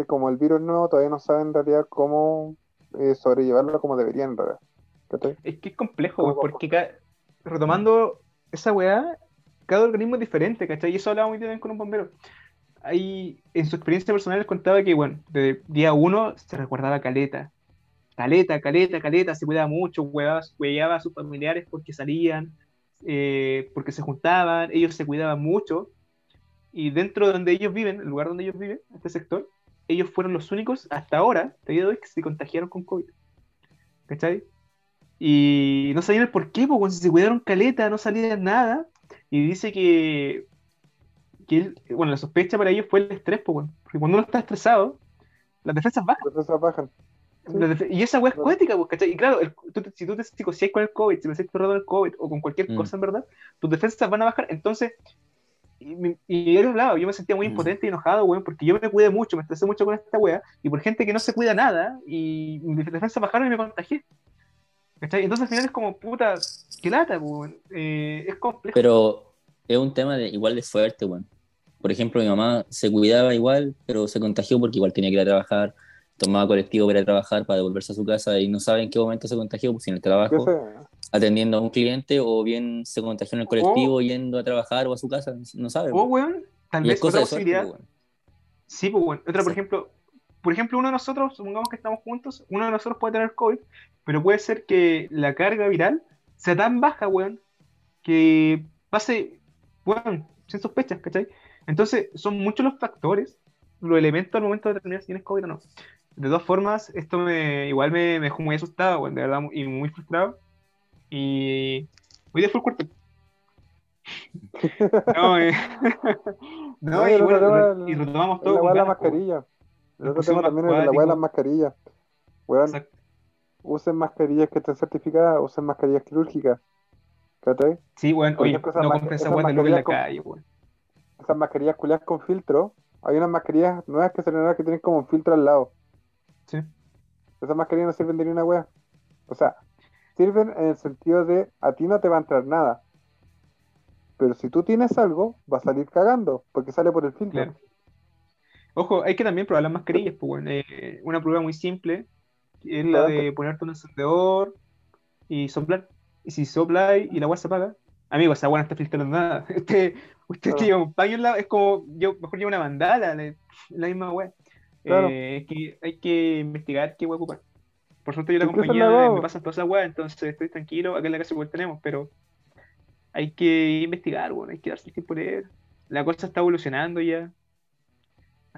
Como el virus nuevo, todavía no saben en realidad cómo eh, sobrellevarlo como deberían, en realidad. Es que es complejo, porque retomando esa weá, cada organismo es diferente, ¿cachai? Y eso hablaba muy bien con un bombero. Ahí, en su experiencia personal, les contaba que, bueno, de día uno se recordaba caleta, caleta, caleta, caleta, se cuidaba mucho, cuidaba, a sus familiares porque salían, eh, porque se juntaban, ellos se cuidaban mucho, y dentro de donde ellos viven, el lugar donde ellos viven, este sector, ellos fueron los únicos hasta ahora, te día de hoy, que se contagiaron con COVID. ¿Cachai? Y no sabían el por qué, porque si se cuidaron caleta, no salían nada, y dice que, que bueno, la sospecha para ellos fue el estrés, porque cuando uno está estresado, las defensas bajan. Las defensas bajan. Y esa weá es cuética, pues, ¿cachai? Y claro, si tú te psicoseas con el COVID, si te sientes con el COVID o con cualquier mm. cosa en verdad, tus defensas van a bajar. Entonces, y, y él hablaba, yo me sentía muy mm. impotente y enojado, weón, porque yo me cuidé mucho, me estresé mucho con esta weá, y por gente que no se cuida nada, y mis defensas bajaron y me contagié. ¿Cachai? Entonces al final es como, puta, qué lata, weón. Eh, es complejo. Pero es un tema de, igual de fuerte, weón. Por ejemplo, mi mamá se cuidaba igual, pero se contagió porque igual tenía que ir a trabajar tomaba colectivo para ir a trabajar, para devolverse a su casa y no sabe en qué momento se contagió, pues en el trabajo, atendiendo a un cliente, o bien se contagió en el colectivo yendo a trabajar o a su casa, no sabe. O, pues. weón, tal vez otra posibilidad. Pues, sí, pues, bueno. Otra, por ejemplo, por ejemplo, uno de nosotros, supongamos que estamos juntos, uno de nosotros puede tener COVID, pero puede ser que la carga viral sea tan baja, weón, que pase, weón, sin sospechas, ¿cachai? Entonces, son muchos los factores, los elementos al momento de determinar si tienes COVID o no de todas formas, esto me igual me, me dejó muy asustado, de verdad, y muy frustrado. Y voy de full cuerpo. (laughs) no, eh, (laughs) no, y, bueno, y retomamos todo. La la mascarilla. El otro tema también es la weá de las mascarillas. Weón, usen mascarillas que estén certificadas, usen mascarillas quirúrgicas. ¿Cachai? Sí, bueno, oye, no compren esa weá de en la calle, weón. Esas mascarillas culiadas con filtro. Hay unas mascarillas nuevas que se que tienen como un filtro al lado. Sí. Esas mascarillas no sirven de ni una wea. O sea, sirven en el sentido de a ti no te va a entrar nada. Pero si tú tienes algo, va a salir cagando, porque sale por el filtro. Ojo, hay que también probar las mascarillas, pues, eh, una prueba muy simple es la de ponerte un encendedor y soplar. Y si sopla y la agua se apaga, amigo, esa agua no está filtrando nada. (laughs) Usted, usted lleva un paño en la, es como, yo mejor llevo una mandala, la, la misma agua. Eh, que hay que investigar qué a ocupar. Por suerte yo la compañía me pasan todas esas weas, entonces estoy tranquilo, acá en la casa igual tenemos, pero hay que investigar, bueno, hay que darse el tiempo de leer. La cosa está evolucionando ya.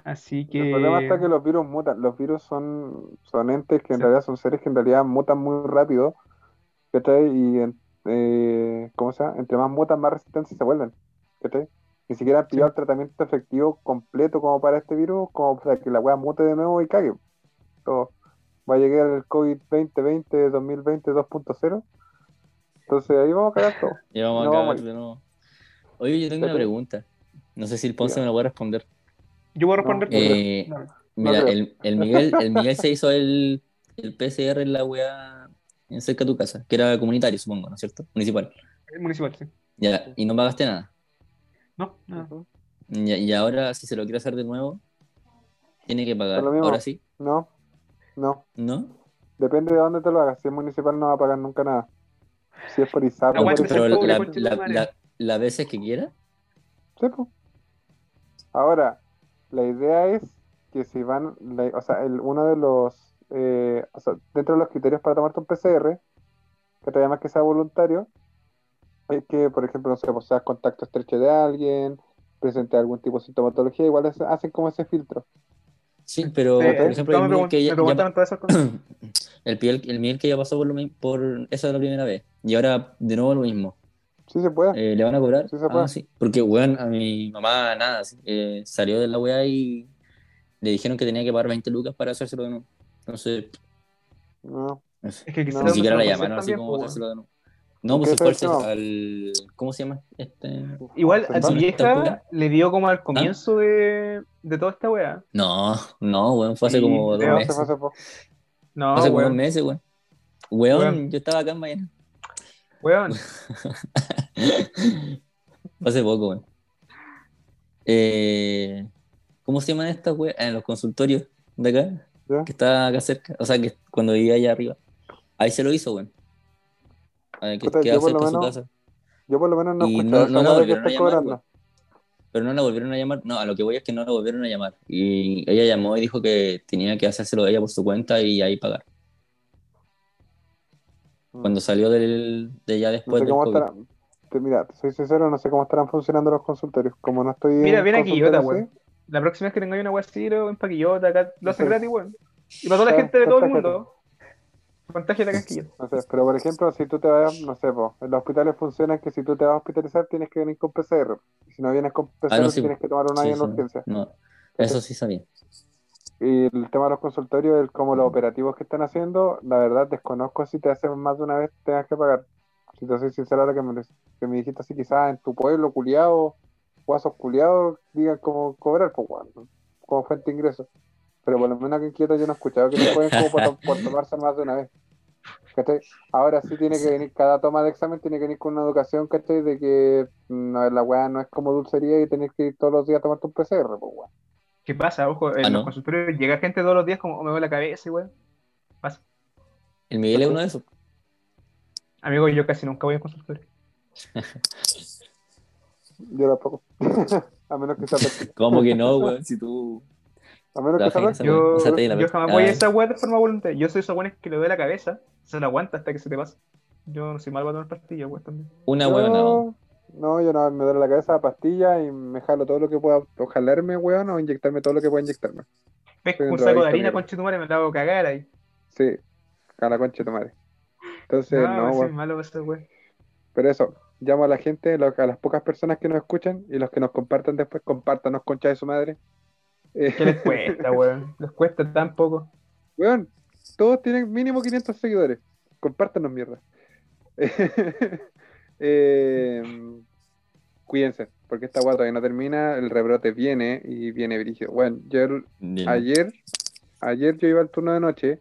Así que... El problema está que los virus mutan. Los virus son, son entes que en Sí. realidad son seres que en realidad mutan muy rápido. ¿Cachai? Y en- eh, ¿cómo se llama? Entre más mutan, más resistentes se vuelven. ¿Cachai? Ni siquiera han pillado el tratamiento efectivo completo como para este virus, como para que la wea mute de nuevo y cague. Todo. Va a llegar el COVID 2020, 2020, 2.0. Entonces ahí vamos a cagar todo. (laughs) Y vamos No, a bueno. de nuevo. Oye, yo tengo una Espérate. pregunta. No sé si el Ponce Ya. me lo puede responder. Yo voy a responder por Eh. Mira, el, el Miguel, el Miguel se hizo el, el PCR en la weá en cerca de tu casa, que era comunitario, supongo, ¿no es cierto? Municipal. El municipal, sí. Ya, y no pagaste nada. No, no. Ujú. Y, y ahora, si se lo quiere hacer de nuevo, tiene que pagar. Ahora sí, No, no. ¿no? Depende de dónde te lo hagas. Si es municipal no va a pagar nunca nada. Si es por ISAP, ejemplo. Pero la, la, la, la- las veces que quiera, Sí, po. Ahora, la idea es que si van, la- o sea, el- uno de los, eh, o sea, dentro de los criterios para tomarte un PCR, que te más que sea voluntario, es que, por ejemplo, no sé, pues seas contacto estrecho de alguien, presente algún tipo de sintomatología, igual es- hacen como ese filtro. sí, pero Sí, por ejemplo, todos el que ya, (clears throat) el, el Miguel que ya pasó por, lo, por eso la primera vez, y ahora de nuevo lo mismo. Sí se puede. Eh, ¿Le van a cobrar? Sí se puede. Ah, sí. Porque, weón, a mi mamá nada, sí, eh, salió de la weá y le dijeron que tenía que pagar 20 lucas para hacérselo de nuevo. Entonces, No. Es que quizás No. ni no siquiera se la lo puede hacer llamaron así como pues, para hacérselo de nuevo. No, ¿Qué pues se fue tema? al- ¿Cómo se llama? Este... Igual a ¿Se tu vieja le dio como al comienzo de, de toda esta wea. No, no, weón, fue hace Sí, como dos. No, meses. fue hace poco. No, Hace como dos meses, weón. Weón, Weón. yo estaba acá en Miami. Weón. (laughs) Hace poco, weón. Eh, ¿Cómo se llaman estas weas? En los consultorios de acá, ¿Ya? que está acá cerca. O sea, que cuando vivía allá arriba. Ahí se lo hizo, weón. A ver, que Puta, queda yo por lo cerca de su menos- casa. Yo por lo menos no Y no- no la volvieron a llamar, cobrando. weón. Pero no la volvieron a llamar. No, a lo que voy es que no la volvieron a llamar. Y ella llamó y dijo que tenía que hacérselo de ella por su cuenta y ahí pagar. Cuando salió del, de ya No después sé del cómo COVID. estarán. te- Mira, te soy sincero, no sé cómo estarán funcionando los consultorios. Como no estoy Mira, en viene aquí Quillota, weón. La próxima vez que tengáis una wea así, lo ven pa' Quillota, acá lo hacen Sí. gratis, weón. Y para toda la gente de todo el mundo. Contágiate acá en Quillota. No sé, pero por ejemplo, si tú te vas, no sé, po, en los hospitales funcionan que si tú te vas a hospitalizar tienes que venir con PCR. Si no vienes con PCR, Ah, no, sí, tienes que tomar una Sí, en sí, urgencia. no. Eso sí sabía. Y el tema de los consultorios, el, como los operativos que están haciendo, la verdad desconozco si te hacen más de una vez tengas que pagar. Si te soy sincero, ahora que me, que me dijiste así, quizás en tu pueblo, culiado, guasos culiados, digan cómo cobrar, pues bueno, como fuente de ingreso. Pero por lo menos aquí en Quito yo no he escuchado que te pueden como por, to- por tomarse más de una vez. ¿Cachai? Ahora sí tiene que venir, cada toma de examen tiene que venir con una educación, ¿cachai? De que no, la weá no es como dulcería y tenés que ir todos los días a tomarte un PCR, pues weón. ¿Qué pasa? Ojo, en Ah, los consultorios llega gente todos los días como "Oh, me duele la cabeza, weón. Pasa. El Miguel es uno de esos. Amigo, yo casi nunca voy a consultorio. (laughs) Yo tampoco. (laughs) a menos que sea. (laughs) ¿Cómo que no, weón? Si tú. A menos que sea. Yo, O sea, te di la yo jamás voy a Ah, esa weá de forma voluntaria. Yo soy esos weones que le duele la cabeza, se la aguanta hasta que se te pasa. Yo no soy mal para tomar pastillas, weón, también. Una weón, no. No, yo no, me duele la cabeza, pastilla y me jalo todo lo que pueda, o jalarme, weón, o inyectarme todo lo que pueda inyectarme. Soy un saco de harina amigo. con chetumare me la hago cagar ahí. Sí, a la concha de tu madre. Entonces, No, no, weón, soy weón. malo para esa weá. Pero eso, llamo a la gente, a las pocas personas que nos escuchan y los que nos compartan después, compártanos concha de su madre. ¿Qué les (laughs) cuesta, weón? Les cuesta tan poco. weón, todos tienen mínimo 500 seguidores. Compártanos mierda. (laughs) Eh, cuídense, porque esta weá todavía no termina, el rebrote viene y viene brígido. Bueno, yo Bien. ayer, ayer yo iba al turno de noche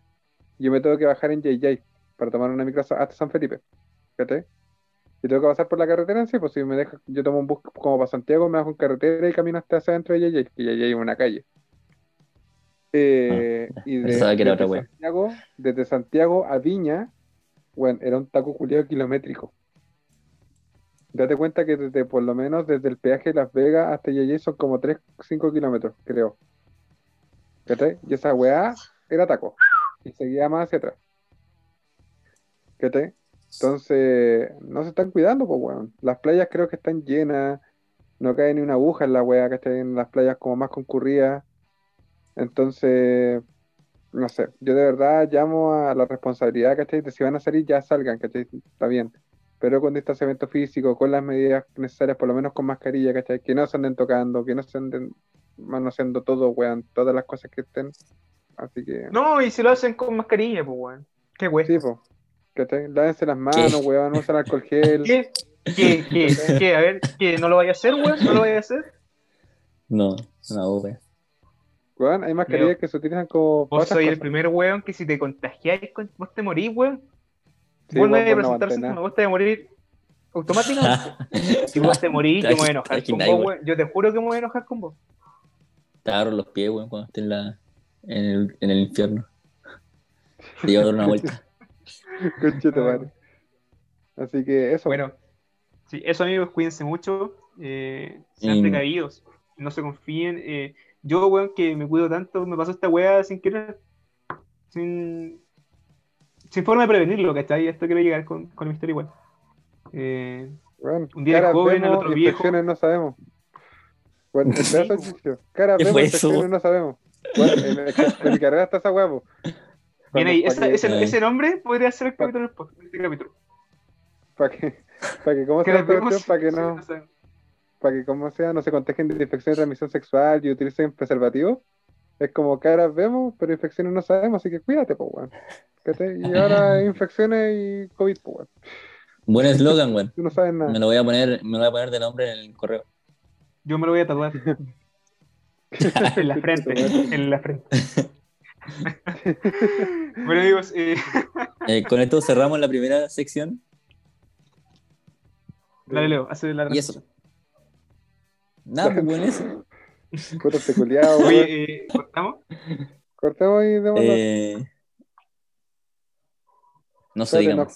y yo me tengo que bajar en JJ para tomar una micro hasta San Felipe. ¿Fíjate? Y tengo que pasar por la carretera, sí, pues si me deja, yo tomo un bus como para Santiago, me bajo en carretera y camino hasta hacia adentro de JJ, que JJ es una calle. Eh, y de- desde otra. Santiago, desde Santiago a Viña, bueno, era un taco culiado kilométrico. Date cuenta que desde por lo menos desde el peaje de Las Vegas hasta JJ son como 3, 5 kilómetros, creo. ¿Cachai? Y esa weá era taco. Y seguía más hacia atrás. ¿Qué Entonces, no se están cuidando, pues, weón. Las playas creo que están llenas, no cae ni una aguja en la weá, ¿cachai? En las playas como más concurridas. Entonces, no sé, yo de verdad llamo a la responsabilidad, ¿cachai? De si van a salir, ya salgan, ¿cachai? Está bien. Pero con distanciamiento físico, con las medidas necesarias, por lo menos con mascarilla, ¿cachai? Que no se anden tocando, que no se anden manoseando todo, weón, todas las cosas que estén. Así que. No, y si lo hacen con mascarilla, pues, weón. Qué weón. Sí, pues. ¿Cachai? Lávense las manos, weón, no usan alcohol gel. ¿Qué? ¿Qué? ¿Qué? (laughs) ¿Qué? A ver, ¿qué? ¿No lo vaya a hacer, weón? ¿No lo vaya a hacer? No, no, weón. Weón, hay mascarillas que se utilizan como. Vos soy el primer weón que si te contagiáis, vos te morís, weón. Sí, vos no debes presentar síntomas, vos te vas a morir automáticamente. (laughs) si vos te morís, yo me voy a enojar con vos, weón. Yo te juro que me voy a enojar con vos. Te agarro los pies, weón, cuando estés en, la, en, el, en el infierno. Te llevo a dar una vuelta. (laughs) Conchito, madre. Así que eso. Bueno, sí, eso amigos, cuídense mucho. Eh, sean precavidos. No se confíen. Eh, yo, weón, que me cuido tanto, me pasó esta weá sin querer, sin, sin forma de prevenirlo, ¿cachai? Esto quiero llegar con, con mi historia igual. Eh, un día joven, el otro viejo. no sabemos. Bueno, el Cara, (laughs) vemos, infecciones no sabemos. Bueno, en, en, mi carrera está esa huevo. Bien ahí, esa, ese, ese, nombre podría ser el capítulo del este capítulo. Para que, para que, ¿cómo se? Para que no para que como sea no se contagien de infección de transmisión sexual y utilicen preservativo. Es como caras vemos, pero infecciones no sabemos, así que cuídate, pues, weón. Y ahora (laughs) infecciones y COVID, pues, weón. Buen eslogan, weón. Tú no sabes nada. Me lo voy a poner, me lo voy a poner de nombre en el correo. Yo me lo voy a tatuar. (laughs) en la frente, en la frente. (laughs) bueno, amigos, eh... Eh, con esto cerramos la primera sección. Dale, Leo, hace la Y eso. Nada, pues bueno eso. (laughs) Oye, eh, ¿cortamos? Cortamos y démoslo. Eh... No sé, digamos.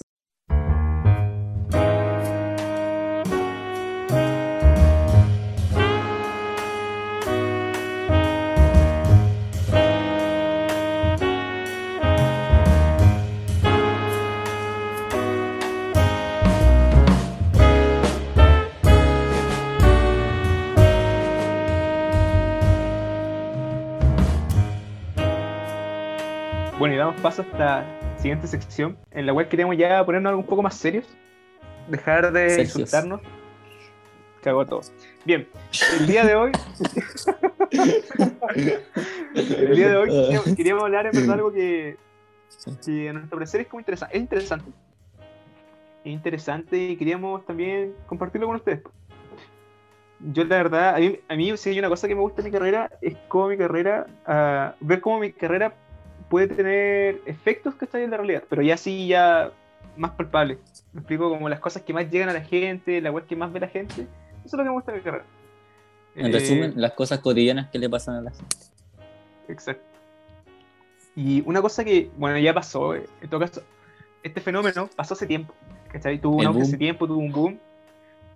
Damos paso a esta siguiente sección, en la cual queremos ya ponernos algo un poco más serios, dejar de Serios. insultarnos. Cagó todo. Bien, el día de hoy. (laughs) el día de hoy queríamos, queríamos hablar en verdad algo que, que a nuestro parecer es como interesante. Es interesante. Es interesante y queríamos también compartirlo con ustedes. Yo la verdad, a mí, a mí si hay una cosa que me gusta de mi carrera, es cómo mi carrera, ah, ver cómo mi carrera puede tener efectos que están en la realidad, pero ya sí, ya más palpable. Me explico como las cosas que más llegan a la gente, la web que más ve la gente. Eso es lo que me gusta de mi carrera. En Eh, resumen, las cosas cotidianas que le pasan a la gente. Exacto. Y una cosa que, bueno, ya pasó, eh, en todo caso, este fenómeno pasó hace tiempo. ¿Cachai? Tuvo un auge hace tiempo, tuvo un boom.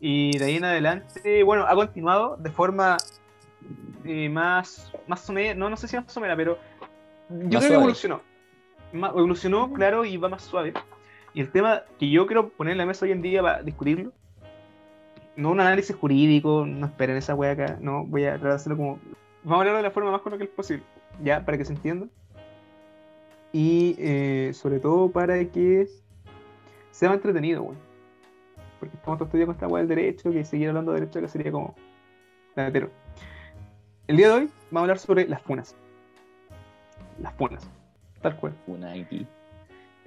Y de ahí en adelante, bueno, ha continuado de forma eh, más, más somera, no, no sé si más somera, pero yo creo que evolucionó. Ma- evolucionó, claro, y va más suave. Y el tema que yo quiero poner en la mesa hoy en día para discutirlo, no un análisis jurídico, no esperen esa wea acá, no, voy a tratar de hacerlo como. Vamos a hablarlo de la forma más coloquial posible, ya, para que se entienda. Y eh, sobre todo para que sea más entretenido, weón. Porque estamos todo día con esta wea del derecho, que seguir hablando de derecho que sería como. El día de hoy vamos a hablar sobre las funas. Las funas, tal cual. Una aquí.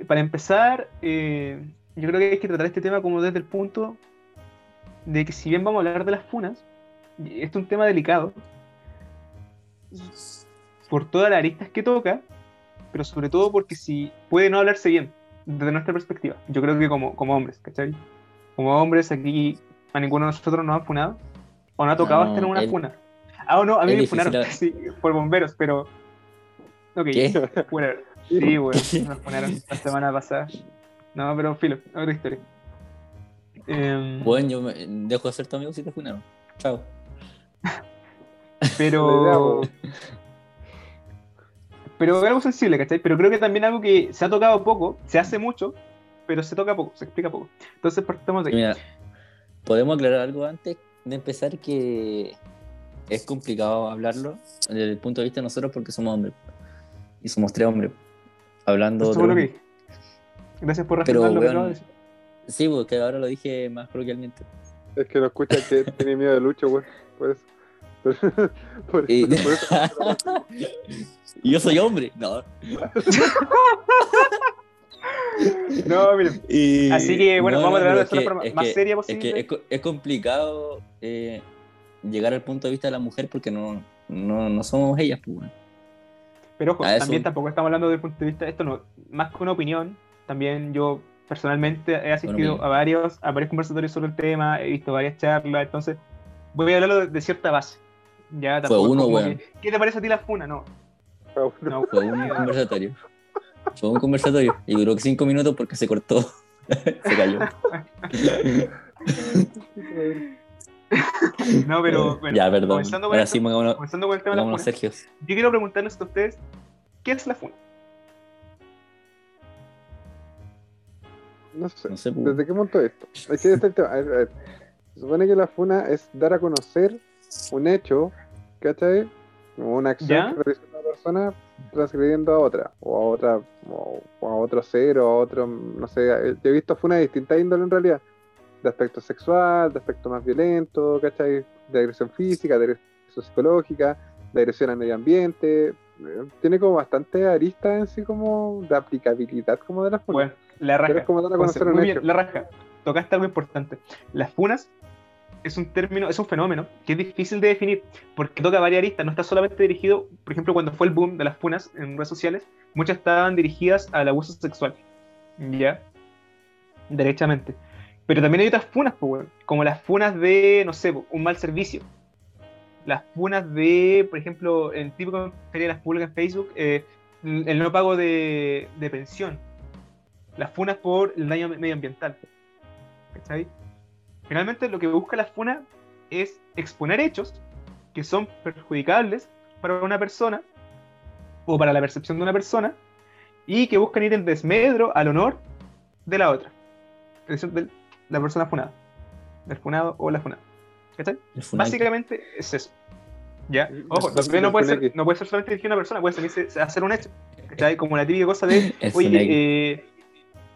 Para empezar, eh, yo creo que hay que tratar este tema como desde el punto de que si bien vamos a hablar de las funas, este es un tema delicado, por todas las aristas que toca, pero sobre todo porque si puede no hablarse bien desde nuestra perspectiva. Yo creo que como, como hombres, ¿cachai? Como hombres aquí a ninguno de nosotros nos han funado, o no ha tocado No, estar en una funa. Ah, o no, a mí me funaron, (laughs) sí, por bomberos, pero... Ok, ¿Qué? (laughs) Whatever. Sí, weón, nos funaron la semana pasada. No, pero filo, otra historia. Em, Bueno, yo me- dejo de ser tu amigo si te funaron. Chao. pero. (laughs) Pero es algo sensible, ¿cachai? Pero creo que también algo que se ha tocado poco, se hace mucho, pero se toca poco, se explica poco. Entonces partamos de ahí. Mira, podemos aclarar algo antes de empezar que es complicado hablarlo desde el punto de vista de nosotros porque somos hombres. Y somos tres hombres. Hablando Eso fue lo de- que- Gracias por Pero, reafirmar lo que de decir. Sí, porque ahora lo dije más coloquialmente. Es que no escucha que (laughs) tiene miedo de Lucho, güey. Por eso. Por, por- Y, por eso. (laughs) y yo soy hombre. No. No, miren. Y- Así que, bueno, no, vamos no, a tratar de es hacer la que- forma es más que- seria Es posible. que es, co- es complicado eh, llegar al punto de vista de la mujer porque no, no, no somos ellas, pues, weón. Pero ojo, A eso- también tampoco estamos hablando desde el punto de vista, esto no, más que una opinión, también yo personalmente he asistido opinión. a varios, a varios conversatorios sobre el tema, he visto varias charlas, entonces voy a hablarlo de, de cierta base. Ya, tampoco es uno, weón. que, ¿Qué te parece a ti la funa? No, no, Fue un conversatorio. Fue un conversatorio. Y duró cinco minutos porque se cortó. (laughs) se cayó. (laughs) (laughs) no, pero (laughs) bueno, ya, perdón. comenzando con Ahora esto- sí, comenzando con el tema de la funa, yo quiero preguntarles a ustedes, ¿qué es la funa? No sé. No sé, pues. ¿Desde qué punto es esto? Es que este tema. A ver, a ver. Se supone que la funa es dar a conocer un hecho, ¿cachai? Como una acción ¿Ya? que realiza una persona transgrediendo a otra, o a otra, o, o a otro ser, o a otro, no sé. Yo he visto funas de distinta índole en realidad. De aspecto sexual, de aspecto más violento, ¿cachai? De agresión física, de agresión psicológica, de agresión al medio ambiente. Eh, Tiene como bastante aristas en sí como de aplicabilidad como de las funas. Bueno, la raja. es como dar a conocer un Muy bien, la raja. Tocaste algo importante. Las funas es un término, es un fenómeno que es difícil de definir porque toca varias aristas. No está solamente dirigido, por ejemplo, cuando fue el boom de las funas en redes sociales, muchas estaban dirigidas al abuso sexual. ¿Ya? Derechamente. Pero también hay otras funas, pues, como las funas de, no sé, un mal servicio. Las funas de, por ejemplo, en típico sería las públicas en Facebook, eh, el no pago de, de pensión las funas por el daño medioambiental. ¿Cachai? Finalmente lo que busca la funa es exponer hechos que son perjudicables para una persona o para la percepción de una persona y que buscan ir en desmedro al honor de la otra. De la persona funada. Del funado o la funada. ¿Cachai? El. Básicamente es eso. ¿Ya? Ojo, el también no puede, ser, no puede ser solamente dirigir a una persona, puede ser- hacer un hecho. ¿Cachai? Como la típica cosa de, (laughs) El oye, eh,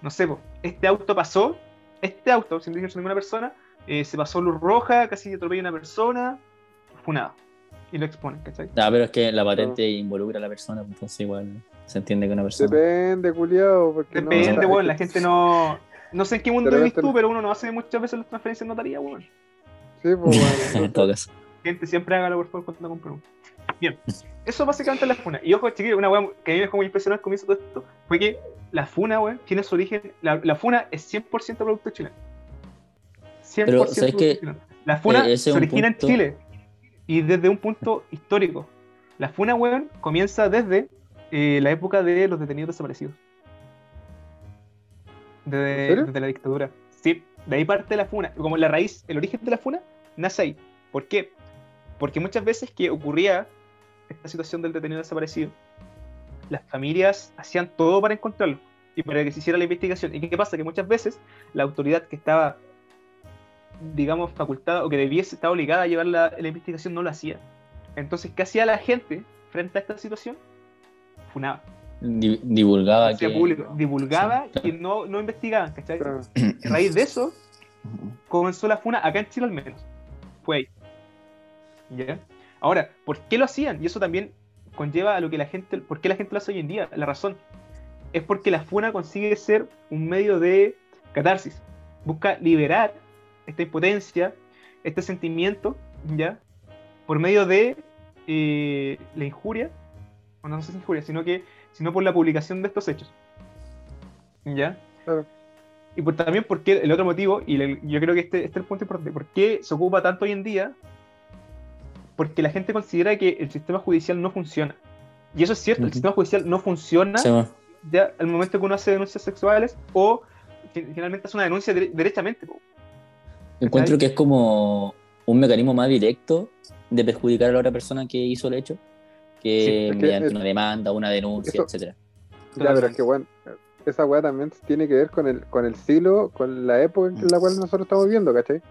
no sé, po, este auto pasó, este auto, sin dirigirse a ninguna persona, eh, se pasó luz roja, casi atropella a una persona, funado. Y lo exponen, ¿cachai? Ah, pero es que la patente involucra a la persona, entonces igual se entiende que una persona. Depende, porque no- Depende, no, weón, la gente no... No sé en qué mundo vivís tú, pero uno no hace muchas veces las transferencias en notaría, weón. Sí, pues, (laughs) en bueno, todo caso. Gente, siempre hágalo por favor cuando compre uno. Bien, eso básicamente es la funa. Y ojo, chiquillos, una weá que a mí me dejó muy impresionado al comienzo de todo esto fue que la funa, weón, tiene su origen. La, la funa es 100% producto chileno. 100% Pero, ¿sabes chileno. La funa Eh, se origina punto- en Chile y desde un punto histórico. La funa, weón, comienza desde eh, la época de los detenidos desaparecidos. Desde, la dictadura. Sí, de ahí parte la funa. Como la raíz, el origen de la funa nace ahí. ¿Por qué? Porque muchas veces que ocurría esta situación del detenido desaparecido, las familias hacían todo para encontrarlo y para que se hiciera la investigación. ¿Y qué pasa? Que muchas veces la autoridad que estaba, digamos, facultada o que debiese estar obligada a llevar la, la investigación no lo hacía. Entonces, ¿qué hacía la gente frente a esta situación? Funaba. Di- divulgaba que. público, divulgaba Sí, claro. y no, no investigaban, ¿cachai? claro. A raíz de eso, comenzó la funa acá en Chile al menos. Fue ahí. ¿Ya? Ahora, ¿por qué lo hacían? Y eso también conlleva a lo que la gente, ¿por qué la gente lo hace hoy en día? La razón es porque la funa consigue ser un medio de catarsis. Busca liberar esta impotencia, este sentimiento, ¿ya? Por medio de eh, la injuria, o no sé si injuria, sino que, sino por la publicación de estos hechos. ¿Ya? Claro. Y por, también porque el otro motivo, y el- yo creo que este, este es el punto importante, ¿por qué se ocupa tanto hoy en día? Porque la gente considera que el sistema judicial no funciona. Y eso es cierto, el sistema judicial no funciona ya al momento que uno hace denuncias sexuales o fin- finalmente hace una denuncia dere- derechamente. Encuentro que es como un mecanismo más directo de perjudicar a la otra persona que hizo el hecho que Sí, mediante es- una demanda, una denuncia, eso- etcétera. Ya, pero es que, bueno, esa weá también tiene que ver con el, con el siglo, con la época en la cual nosotros estamos viviendo, ¿cachai?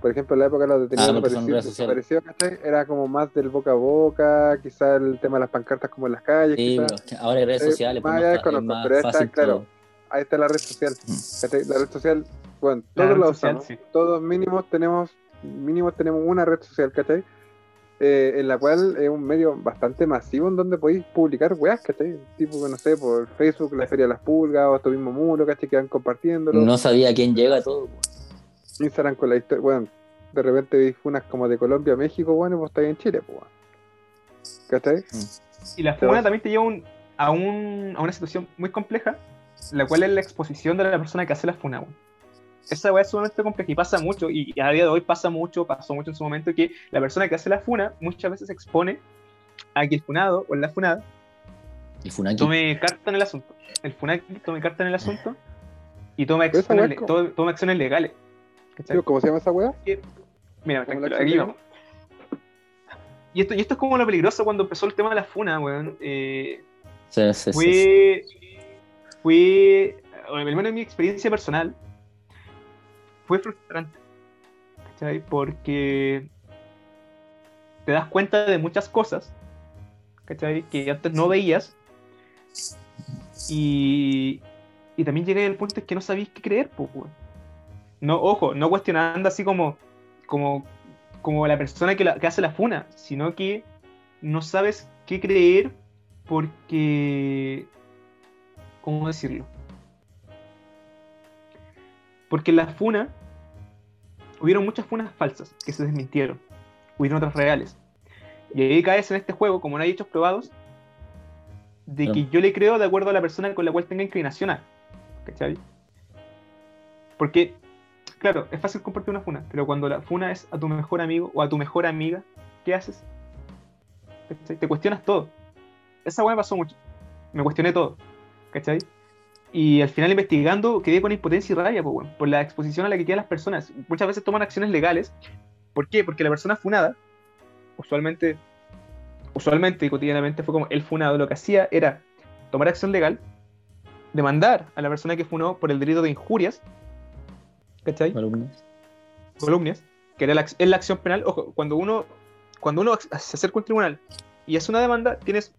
Por ejemplo, en la época de los detenidos Ah, desaparecidos, ¿cachai? Era como más del boca a boca, quizás el tema de las pancartas como en las calles. Sí, que ahora hay redes Eh, sociales, más pues, allá está- es conozco, más pero fácil claro, ahí está la red social. Mm. ¿cachai? La red social, bueno, La todos la social, usamos. sí. Todos mínimos tenemos, mínimos tenemos una red social, ¿cachai? Eh, en la cual es un medio bastante masivo en donde podéis publicar weas, ¿cachai? Tipo, no sé, por Facebook, la Feria de las Pulgas, o tu mismo muro, ¿cachai? Que van compartiéndolo. No sabía a quién llega todo. Instagram con la historia, bueno, de repente veis unas como de Colombia, México, bueno, pues está ahí en Chile, pues. ¿cachai? Y la vas- también te lleva un- a, un, a una situación muy compleja, la cual es la exposición de la persona que hace la funa. weón. Esa weá es sumamente compleja y pasa mucho, y a día de hoy pasa mucho, pasó mucho en su momento, que la persona que hace la funa muchas veces se expone a que el funado o la funada Y Funaki. tome carta en el asunto. El funaki tome carta en el asunto y tome Pero esa acciones, weá le- es como- tome- tome acciones legales. ¿Cómo se llama esa wea? Mira, ¿Cómo tranquilo, aquí vamos. Y esto, y esto es como lo peligroso cuando empezó el tema de la funa, weón. Eh, Sí, sí, sí, sí. fue, en mi experiencia personal, fue frustrante, ¿cachai? Porque te das cuenta de muchas cosas, ¿cachai? Que antes no veías, y, y también llegué al punto en que no sabías qué creer, pues. No, ojo, no cuestionando así como, como, como la persona que, la- que hace la funa, sino que no sabes qué creer porque... ¿Cómo decirlo? Porque la funa hubieron muchas funas falsas que se desmintieron. Hubieron otras reales. Y ahí caes en este juego, como no hay hechos probados, de que yo le creo de acuerdo a la persona con la cual tenga inclinación a. ¿Cachai? Porque, claro, es fácil compartir una funa, pero cuando la funa es a tu mejor amigo o a tu mejor amiga, ¿qué haces? ¿Cachai? Te cuestionas todo. Esa weá me pasó mucho. Me cuestioné todo. ¿Cachai? Y al final investigando quedé con impotencia y rabia, po, weón, por la exposición a la que quedan las personas. Muchas veces toman acciones legales. ¿Por qué? Porque la persona funada, usualmente, usualmente y cotidianamente fue como el funado, lo que hacía era tomar acción legal, demandar a la persona que funó por el delito de injurias, ¿cachai? Alumnos. columnas, que era la, es la acción penal. Ojo, cuando uno, cuando uno se acerca a un tribunal y hace una demanda, tienes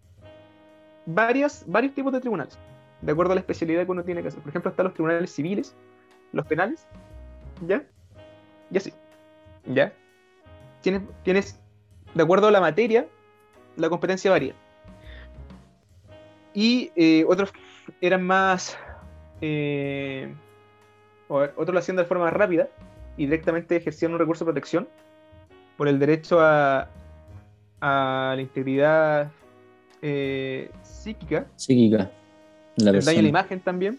varias, varios tipos de tribunales, de acuerdo a la especialidad que uno tiene que hacer. Por ejemplo, están los tribunales civiles, los penales, ¿ya? Y así, ¿ya? Tienes, tienes, de acuerdo a la materia, la competencia varía. Y eh, otros eran más... eh, otros lo hacían de forma más rápida y directamente ejercían un recurso de protección por el derecho a, a la integridad eh, psíquica, Psíquica. La el daño a la imagen también.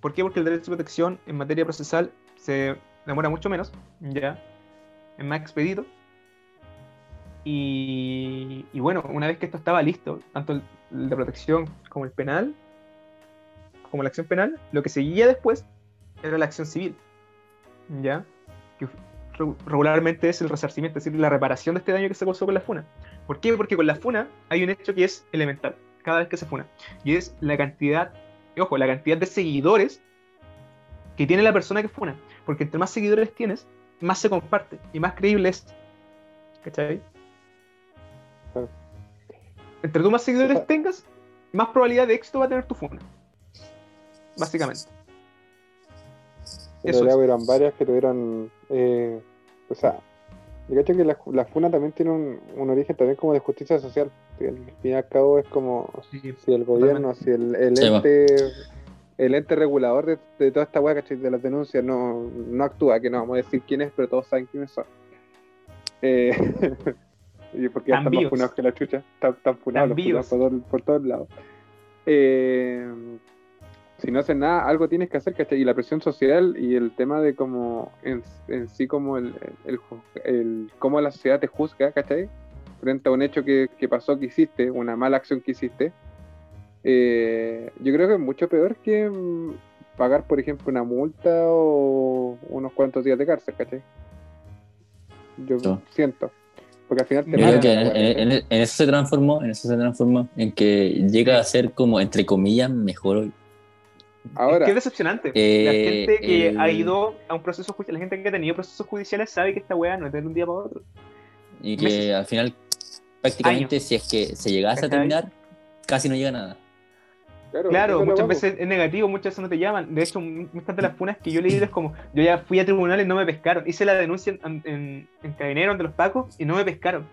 ¿Por qué? Porque el derecho de protección en materia procesal se demora mucho menos, ya, es más expedito. Y, y bueno, una vez que esto estaba listo, tanto el, el de protección como el penal, como la acción penal, lo que seguía después era la acción civil, ¿ya? Que re- regularmente es el resarcimiento, es decir, la reparación de este daño que se causó con la funa. ¿Por qué? Porque con la funa hay un hecho que es elemental cada vez que se funa, y es la cantidad, y ojo, la cantidad de seguidores que tiene la persona que funa, porque entre más seguidores tienes, más se comparte y más creíble es. ¿Cachai? Entre tú más seguidores tengas, más probabilidad de éxito va a tener tu funa. Básicamente. En Eso realidad hubieron varias que tuvieron. eh, o sea, yo cacho que la, la FUNA también tiene un, un origen también como de justicia social. que Al fin y al cabo es como Sí, si el gobierno, si el, el ente el ente regulador de, de toda esta ¿cachai? De las denuncias no, no actúa, que no vamos a decir quién es, pero todos saben quiénes son. Eh, (laughs) y porque ya Tan están más funados que la chucha, están, están funados, Tan los por, todo- por todos lados. Eh, si no hacen nada, algo tienes que hacer, ¿cachai? Y la presión social y el tema de como en, en sí como el, el, el- cómo la sociedad te juzga, ¿cachai? Frente a un hecho que, que pasó, que hiciste, una mala acción que hiciste. Eh, yo creo que es mucho peor que mm, pagar, por ejemplo, una multa o unos cuantos días de cárcel, ¿cachai? Yo Sí. siento. Porque al final te Yo creo que en, en- en eso se transformó, en eso se transformó, en que llega a ser como, entre comillas, mejor hoy. Ahora, es que es decepcionante. Eh, la gente que ha ido a un proceso judicial, la gente que ha tenido procesos judiciales sabe que esta weá no es de un día para otro. Y que meses. al final, prácticamente, si es que se llegase a terminar, casi no llega a nada. claro, muchas veces es negativo, muchas veces no te llaman. De hecho, mu- muchas de las funas que yo leí es como, yo ya fui a tribunales y no me pescaron. Hice la denuncia en, en, en Cadinero ante los pacos y no me pescaron.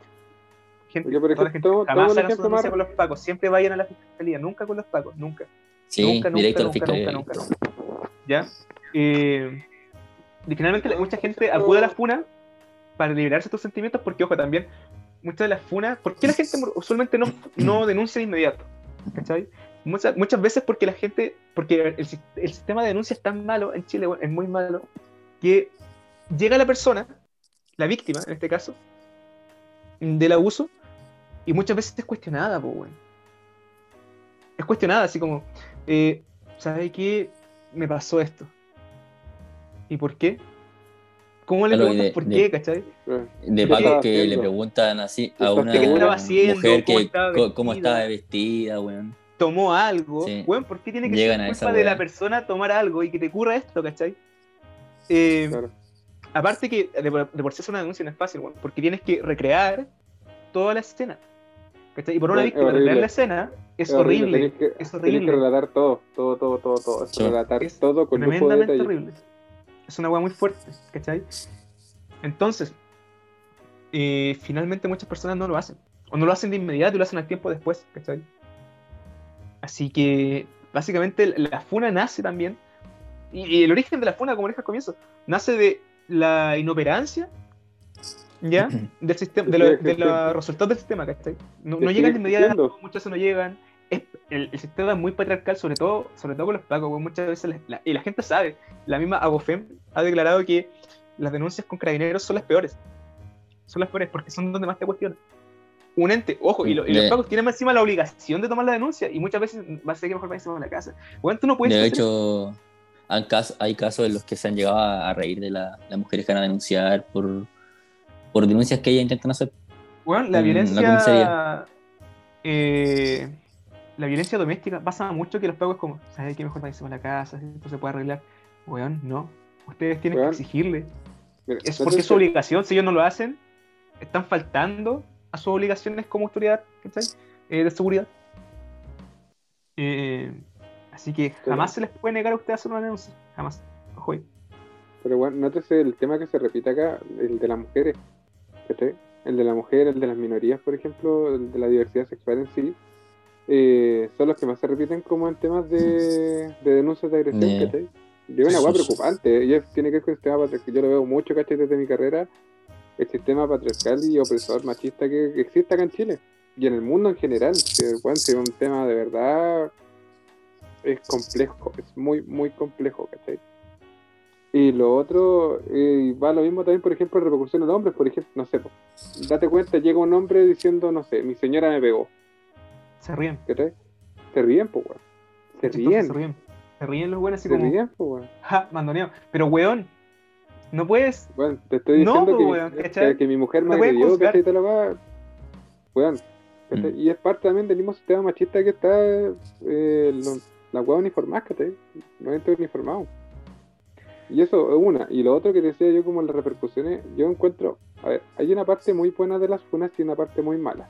Gente, Porque, por toda la ejemplo, gente jamás hagan su denuncia con los pacos. Siempre vayan a la fiscalía, nunca con los pacos, nunca. Sí, nunca, nunca, directo a la nunca, fiscalía. nunca, nunca, nunca. ¿Ya? Eh, y finalmente mucha gente acude a la funa para liberarse de tus sentimientos porque, ojo, también muchas de las funas, ¿por qué la gente usualmente no, no (clears throat) denuncia de inmediato? ¿Cachai? Muchas, muchas veces porque la gente, porque el, el sistema de denuncia es tan malo en Chile, bueno, es muy malo, que llega la persona, la víctima en este caso, del abuso, y muchas veces es cuestionada, pues, weón. Es cuestionada, así como, eh, ¿sabe qué? Me pasó esto. ¿Y por qué? ¿Cómo le preguntas de- por de- qué, cachai? De ¿Qué pacos que le preguntan así ¿Qué a una ¿Qué estaba haciendo? mujer ¿Cómo que estaba co- cómo vestida? estaba vestida, weón. Tomó algo. Sí. Weón, ¿por qué tiene que Llegan ser a esa culpa de la persona tomar algo y que te ocurra esto, cachai? Eh, claro. Aparte que de, por- de por sí hacer una denuncia no es fácil, weón, porque tienes que recrear toda la escena. ¿cachai? Y por una es víctima recrear la escena es horrible. tenés que- es tenés horrible. que relatar todo, todo, todo, todo, todo. Es Sí. relatar Es todo con lujo de tremendamente detalle. horrible. Es una weá muy fuerte, ¿cachai? Entonces, eh, finalmente muchas personas no lo hacen. O no lo hacen de inmediato y lo hacen al tiempo después, ¿cachai? Así que, básicamente, la la funa nace también. Y, y el origen de la funa, como dije al comienzo, nace de la inoperancia, ¿ya? (clears throat) Del sistema, de, lo- de los resultados del sistema, ¿cachai? No, no llegan de inmediato, muchas veces no llegan. Es, el, el sistema es muy patriarcal, sobre todo, sobre todo con los pacos, weón, muchas veces, la- la- y la gente sabe, la misma Agofem ha declarado que las denuncias con carabineros son las peores. Son las peores porque son donde más te cuestionan. Un ente, ojo, y, lo- y los pacos tienen más encima la obligación de tomar la denuncia, y muchas veces va a ser que mejor va encima de la casa. Weón, tú no puedes De hecho, hay casos en los que se han llegado a, a reír de la- las mujeres que van a denunciar por, por denuncias que ellas intentan hacer. Bueno, la en la violencia. eh, la violencia doméstica pasa mucho que los pagos como, ¿sabes qué mejor de la casa? Esto se puede arreglar. Weón, no. Ustedes tienen Weón, que exigirle. Mira, Es porque es su obligación. Si ellos no lo hacen, están faltando a sus obligaciones como autoridad ¿cachai? Eh, de seguridad. Eh, así que jamás se les puede negar a ustedes hacer una denuncia. Jamás. Ojo ahí. Pero bueno, nótese el tema que se repite acá, el de las mujeres. ¿Cachai? El de la mujer, el de las minorías, por ejemplo, el de la diversidad sexual en sí, eh, son los que más se repiten como en temas de, de denuncias de agresión, De- ¿cachai? Y es una hueá preocupante, y es- tiene que ver con el sistema patriarcal, yo lo veo mucho, ¿cachai? Desde mi carrera, el sistema patriarcal y opresor machista que que existe acá en Chile, y en el mundo en general, que bueno, si es un tema de verdad, es complejo, es muy, muy complejo, ¿cachai? Y lo otro, eh, va lo mismo también, por ejemplo, en repercusión en hombres, por ejemplo, no sé, date cuenta, llega un hombre diciendo, no sé, mi señora me pegó, Se ríen. ¿cachai? Se ríen, pues, weón. Se ríen, Se ríen. Se ríen los buenos así se como, ríen, pues, weón. ja, mandoneado. Pero weón, no puedes Bueno, te estoy No, diciendo po, que, weón, que- que mi mujer me agredió. ¿cachai? Te lo va. Weón. Mm. Y es parte también del mismo sistema machista que está eh, lo- la weá uniformada, ¿cachai? No gente uniformado. Y eso es una. Y lo otro que decía yo, como las repercusiones, yo encuentro. A ver, hay una parte muy buena de las funas y una parte muy mala.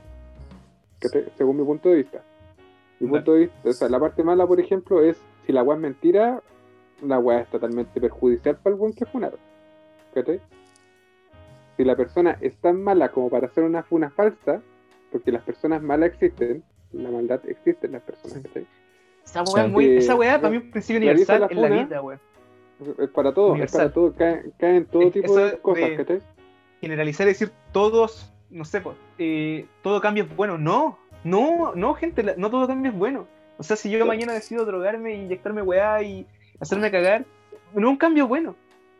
Según mi punto de vista. Mi punto de vista, o sea, la parte mala, por ejemplo, es si la weá es mentira, la weá es totalmente perjudicial para el buen que funaron. ¿Cachai? Si la persona es tan mala como para hacer una funa falsa, porque las personas malas existen, la maldad existe en las personas, ¿cachai? Esa Sí. weá, es muy, Eh, esa weá para mí es un principio universal la en la vida, weón. Es para todo, es para todo, cae, cae en todo Es- tipo de cosas, de- ¿cachai? Generalizar y decir todos, no sé, eh, todo cambio es bueno. No, no, no, gente, la- no todo cambio es bueno. O sea, si yo mañana decido drogarme, inyectarme weá y hacerme cagar, no es un cambio bueno.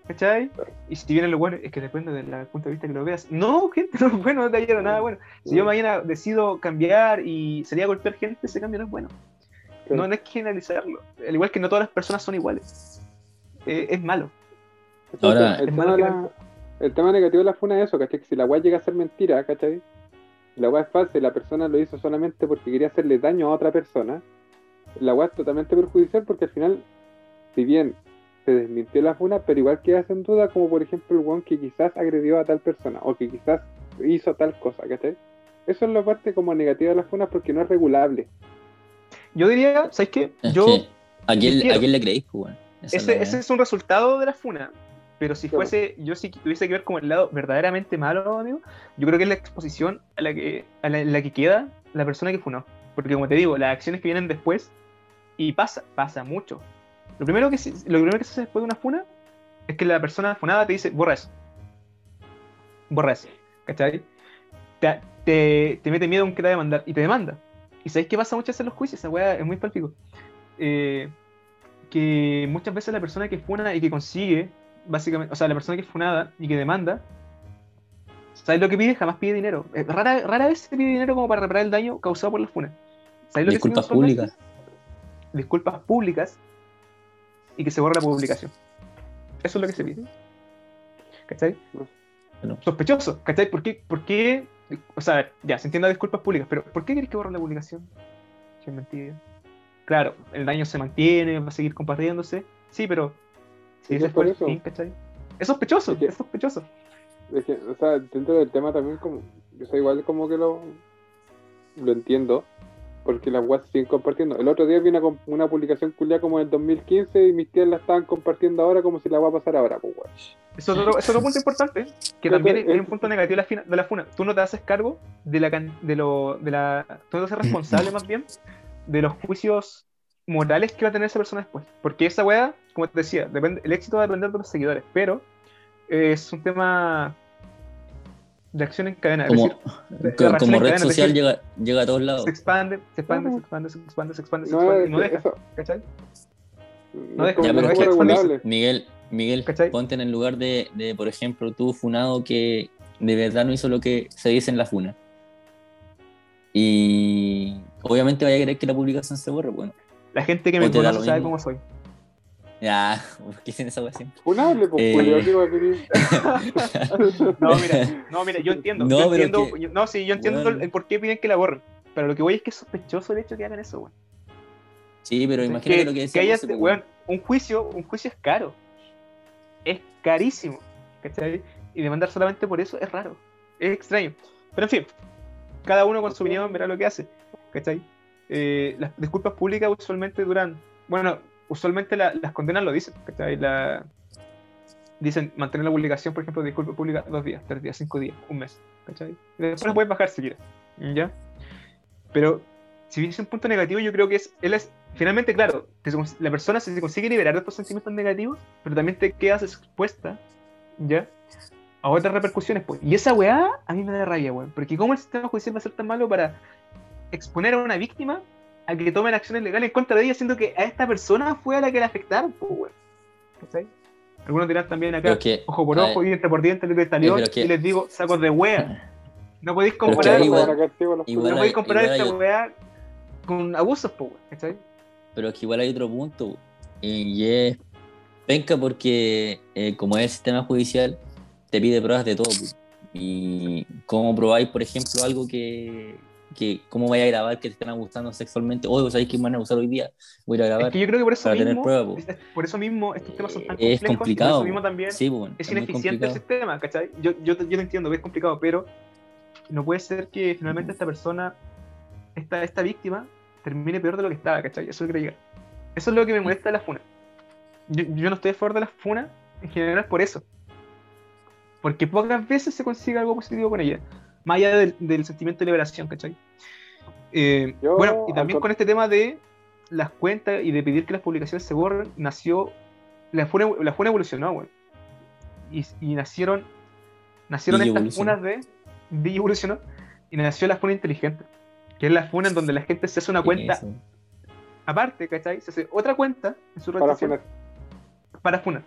¿Cachai? Y si viene lo bueno, es que depende del punto de vista que lo veas. No, (laughs) gente, no es bueno, no te ayuda nada bueno. Si yo mañana decido cambiar y salir a golpear gente, ese cambio no es bueno. No, no hay que generalizarlo. Al igual que no todas las personas son iguales. Eh, es malo. Ahora- el, Es tema malo de que- la- el tema negativo de la funa es eso, ¿cachai? Que si la weá llega a ser mentira, ¿cachai? La weá es falsa y la persona lo hizo solamente porque quería hacerle daño a otra persona, la weá es totalmente perjudicial porque al final si bien se desmintió la funa, pero igual queda en duda, como por ejemplo el one que quizás agredió a tal persona o que quizás hizo tal cosa, ¿cachai? Eso es la parte como negativa de las funas porque no es regulable. Yo diría, ¿sabes qué? Yo. ¿a, quién, le creéis, pues, ese, ese, es un resultado de la funa. Pero si fuese, yo si tuviese que ver como el lado verdaderamente malo, amigo, yo creo que es la exposición a la que, a la, que queda la persona que funó. Porque como te digo, las acciones que vienen después, y pasa, pasa mucho. Lo primero que, lo primero que se hace después de una funa es que la persona funada te dice, borra eso. Borra eso. ¿Cachai? Te, te, mete miedo aunque te va a demandar y te demanda. ¿Y sabéis qué pasa muchas veces en los juicios? Esa weá es muy palpico. Eh, que muchas veces la persona que funa y que consigue, básicamente, o sea, la persona que es funada y que demanda, ¿sabes lo que pide? Jamás pide dinero. Eh, rara, rara vez se pide dinero como para reparar el daño causado por la funa. ¿Sabes lo Disculpas públicas. Disculpas públicas y que se borre la publicación. Eso es lo que se pide. ¿Cachai? Sospechoso, ¿cachai? ¿Por qué, ¿Por qué? O sea, ya, se entiende disculpas públicas, pero ¿por qué querés que borre la publicación? Si es mentira. Claro, el daño se mantiene, va a seguir compartiéndose. Sí, pero. Si ese fue el fin, ¿cachai? Es sospechoso, es, sospechoso. o sea, dentro del tema también, como. Yo sé, igual como que lo. Lo entiendo porque las webs siguen compartiendo. El otro día vi una, una publicación culia como en el 2015 y mis tías la estaban compartiendo ahora como si la va a pasar ahora, pues Eso es otro, es otro punto importante, que también es, un punto negativo de la, de la FUNA. Tú no te haces cargo de la de lo, de la. Tú no te haces responsable (clears throat) más bien de los juicios morales que va a tener esa persona después. Porque esa weá, como te decía, depende, el éxito va a depender de los seguidores, pero es un tema de acción en cadena. Como, (laughs) como red social llega, llega a todos lados. Se expande, se expande, se expande, se expande, se expande, se expande, y no deja. ¿Cachai? No deja, ya, pero no Miguel, Miguel, ponte en el lugar de, de, por ejemplo, tú funado que de verdad no hizo lo que se dice en la funa. Y obviamente vaya a querer que la publicación se borre, bueno. La gente que me conoce sabe cómo soy. Ya, (laughs) ¿por qué dicen esa? Funable, pues, eh... (laughs) No, mira, no, mira, yo entiendo. No, yo entiendo, no sí, yo entiendo el, por qué piden que la borren. Pero lo que voy es que es sospechoso el hecho de que hagan eso, weón. Sí, pero imagínate lo que decía. Que haya, weón, un juicio, un juicio es caro. Es carísimo. ¿Cachai? Y demandar solamente por eso es raro. Es extraño. Pero en fin, cada uno con su opinión verá lo que hace. ¿Cachai? Eh, las disculpas públicas usualmente duran. Bueno, usualmente las condenas lo dicen, La, dicen mantener la publicación, por ejemplo, de disculpa pública dos días, tres días, cinco días, un mes, ¿cachai? después puedes bajar si quieres, ¿ya? Pero si dice un punto negativo, yo creo que es, él es, finalmente, claro, la persona se consigue liberar de estos sentimientos negativos, pero también te quedas expuesta, ¿ya? A otras repercusiones, pues. Y esa weá a mí me da rabia, weón. Porque ¿cómo el sistema judicial va a ser tan malo para exponer a una víctima a que tomen acciones legales en contra de ella, siendo que a esta persona fue a la que la afectaron, pues, Algunos dirán también acá, ojo por ojo, diente por diente, le salió, y les digo, sacos de wea. No podéis comparar, igual, no podéis comparar esta wea con abusos, pues, Pero es que igual hay otro punto, y es penca porque eh, como es el sistema judicial, te pide pruebas de todo. Y cómo probáis, por ejemplo, algo que, que cómo vaya a grabar que te están abusando sexualmente. Hoy, ¿sabéis quién van a abusar hoy día? Voy a grabar. Es que yo creo que por eso mismo, por eso mismo estos temas son tan complejos. Es complicado. Por eso mismo también es, ineficiente el sistema, ¿cachai? Yo, yo, yo entiendo que es complicado, pero no puede ser que finalmente esta persona, esta, esta víctima, termine peor de lo que estaba, ¿cachai? Eso es lo que llegar. Eso es lo que me molesta de la FUNA. Yo, yo no estoy a favor de la FUNA en general por eso. Porque pocas veces se consigue algo positivo con ella más allá del, sentimiento de liberación, ¿cachai? Eh, bueno, y también con este tema de las cuentas y de pedir que las publicaciones se borren, nació, la FUNA, la evolucionó, güey. Y, nacieron, nacieron estas funas de, de evolucionó, y nació la FUNA inteligente, que es la FUNA en donde la gente se hace una cuenta aparte, ¿cachai? Se hace otra cuenta en su red para social para funar.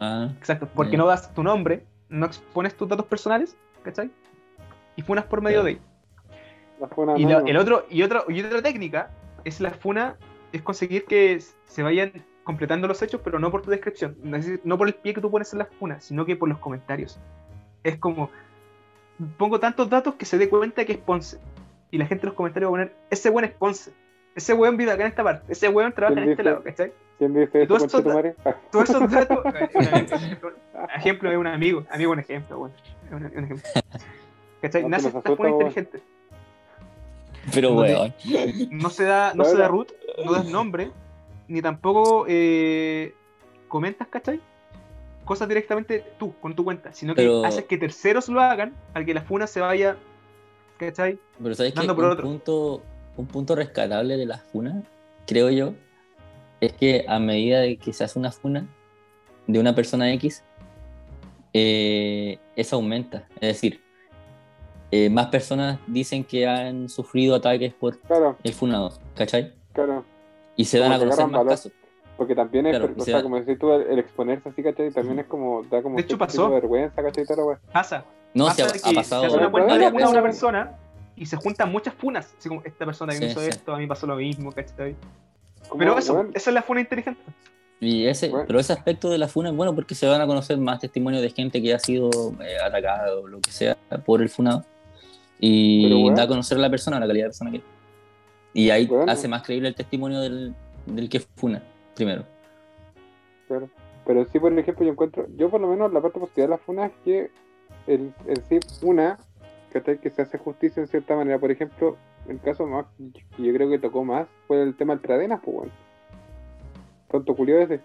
Ah, Exacto, porque no das tu nombre, no expones tus datos personales, ¿cachai? Y funas por medio de y, el otro, y, otro, y otra técnica es la funa, es conseguir que se vayan completando los hechos, pero no por tu descripción, no por el pie que tú pones en la funa, sino que por los comentarios. Es como, pongo tantos datos que se dé cuenta que es Ponce. Y la gente en los comentarios va a poner, ese buen es Ponce. Ese weón vive acá en esta parte. Ese weón trabaja en este lado, ¿cachai? ¿Quién dice Y eso, todo eso- conchetumare? Ah, (laughs) Todos esos datos, eh, (laughs) ejemplo es un amigo, amigo un ejemplo, bueno, es un, un ejemplo. ¿Cachai? No, Nace que funa weón. inteligente. Pero, No te- weón. No se da, no se da root, no das nombre, ni tampoco eh, comentas, ¿cachai? Cosas directamente tú, con tu cuenta, sino que Pero- haces que terceros lo hagan al que la funa se vaya, ¿cachai? Pero sabes que Dando un por otro. punto, un punto rescatable de la funa, creo yo, es que a medida de que se hace una funa de una persona X, eh, eso aumenta. Es decir, eh, más personas dicen que han sufrido ataques por Claro, el funado, ¿cachai? claro. Y se Como dan a conocer más valor. casos. Porque también es, Claro, o sea, da- como decís tú, el, exponerse así, ¿cachai? También es como, da como De hecho, pasó. de vergüenza, ¿cachai? Pasa. No, pasa se ha, ha pasado Se hace una Bueno, cuenta de varias funa a una persona y se juntan muchas funas. Así como esta persona que me Sí, hizo sí. esto, a mí pasó lo mismo, ¿cachai? Pero eso, weón, esa es la funa inteligente. Y ese, Bueno. pero ese aspecto de la funa es bueno porque se van a conocer más testimonios de gente que ha sido eh, atacada o lo que sea por el funado. Y bueno. da a conocer a la persona, la calidad de persona que es. Y ahí Bueno. hace más creíble el testimonio del, del que funa, primero. Claro. Pero sí, por ejemplo, yo encuentro, yo por lo menos la parte positiva de la funa es que el, el sí, una, ¿cachai? que se hace justicia en cierta manera. Por ejemplo, el caso más que yo creo que tocó más fue el tema del Pradenas, pues bueno. Tonto culiado ese.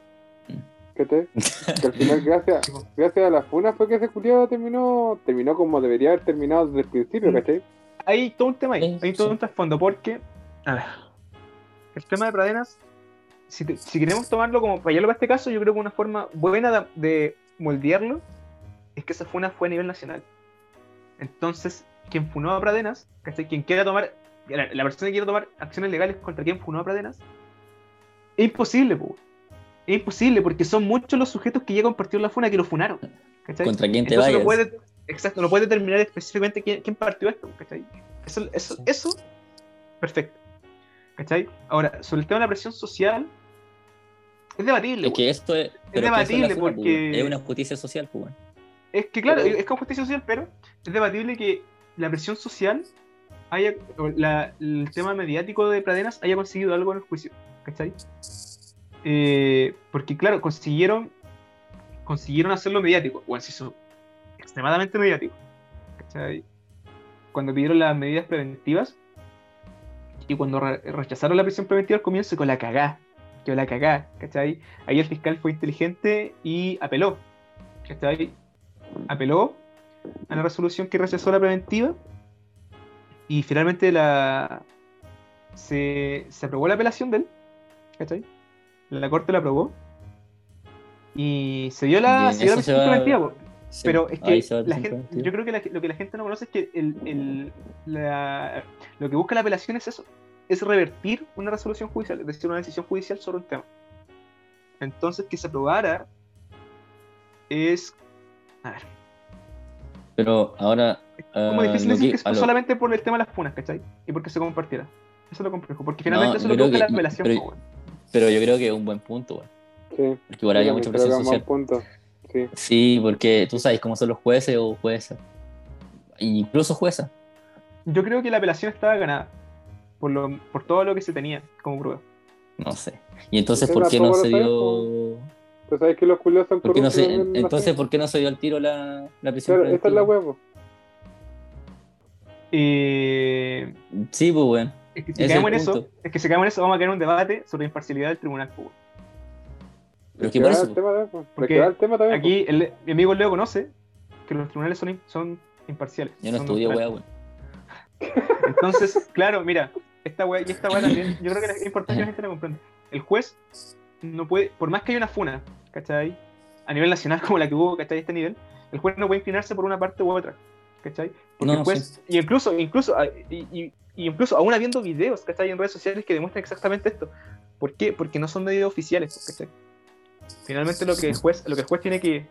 ¿Cachai? Que al final, gracias, gracias a la funa fue que ese culiado terminó, terminó como debería haber terminado desde el principio. ¿cachai? Hay todo un tema ahí, hay todo un trasfondo, porque, a ver, el tema de Pradenas, si, te- si queremos tomarlo como para llevarlo para este caso, yo creo que una forma buena de, de moldearlo es que esa funa fue a nivel nacional. Entonces, quien funó a Pradenas, ¿cachai? Quien quiera tomar, la, la persona que quiera tomar acciones legales contra quien funó a Pradenas, es imposible, po. Es imposible, porque son muchos los sujetos que ya compartieron la funa que lo funaron. ¿cachai? Contra quién te Entonces no vayas. puede, exacto, no puede determinar específicamente quién, quién partió esto, ¿cachai? Eso, eso, eso, perfecto. ¿Cachai? Ahora, sobre el tema de la presión social, es debatible. Es que esto es, es que debatible pues, porque- es una justicia social, pues. Es que claro, Pero- es como justicia social, pero es debatible que la presión social haya, la- el tema mediático de Pradenas haya conseguido algo en el juicio, ¿cachai? Eh, porque claro, consiguieron consiguieron hacerlo mediático, se hizo extremadamente mediático. Cuando pidieron las medidas preventivas y cuando re- rechazaron la prisión preventiva al comienzo con la cagá, que la cagá. Ahí el fiscal fue inteligente y apeló, ¿cachai? apeló a la resolución que rechazó la preventiva y finalmente la se, se aprobó la apelación de él. La corte la aprobó y se dio la, Bien, se dio la prisión va- preventiva. Sí, pero es que la gente, yo creo que la- lo que la gente no conoce es que el, el- la- lo que busca la apelación es eso es revertir una resolución judicial es decir una decisión judicial sobre un tema entonces que se aprobara es a ver Pero ahora. como ah, difícil decir que- que, lo- solamente por el tema de las funas, ¿cachai? Y porque se compartiera. Eso es lo complejo, porque finalmente No, eso es lo que busca la apelación. pero-. Pero yo creo que es un buen punto, weón. Sí. Porque igual había Yo mucha presión un social. buen punto. Sí. Sí, porque tú sabes cómo son los jueces o juezas. Incluso juezas. Yo creo que la apelación estaba ganada por, lo, por todo lo que se tenía como prueba. No sé. Y entonces, ¿por qué no se dio. Pues sabes que los culiados son ¿Por qué no se... Entonces. ¿por qué no se dio al tiro la, la prisión Claro, esta es la huevo. Eh, Sí, pues, weón. Es que si es caemos en eso, es que si caemos en eso, vamos a caer en un debate sobre la imparcialidad del tribunal. po, weón. Pero es Que que por va eso. el tema de- pues. Porque el tema también. Aquí el- mi amigo Leo conoce que los tribunales son, son imparciales. Yo no estudio, weá, weón. (laughs) Entonces, claro, mira, esta weá y esta weá también, yo creo que es importante que la gente la comprenda. El juez no puede, por más que haya una funa, ¿cachai? A nivel nacional (laughs) como la que hubo, ¿cachai? A este nivel, el juez no puede inclinarse por una parte u otra, ¿cachai? Porque No, el juez, y incluso, incluso, ah, y, y- y incluso aún habiendo videos, ¿cachai? En redes sociales que demuestran exactamente esto. ¿Por qué? Porque no son medios oficiales, ¿cachai? Finalmente lo que el juez, lo que el juez tiene que,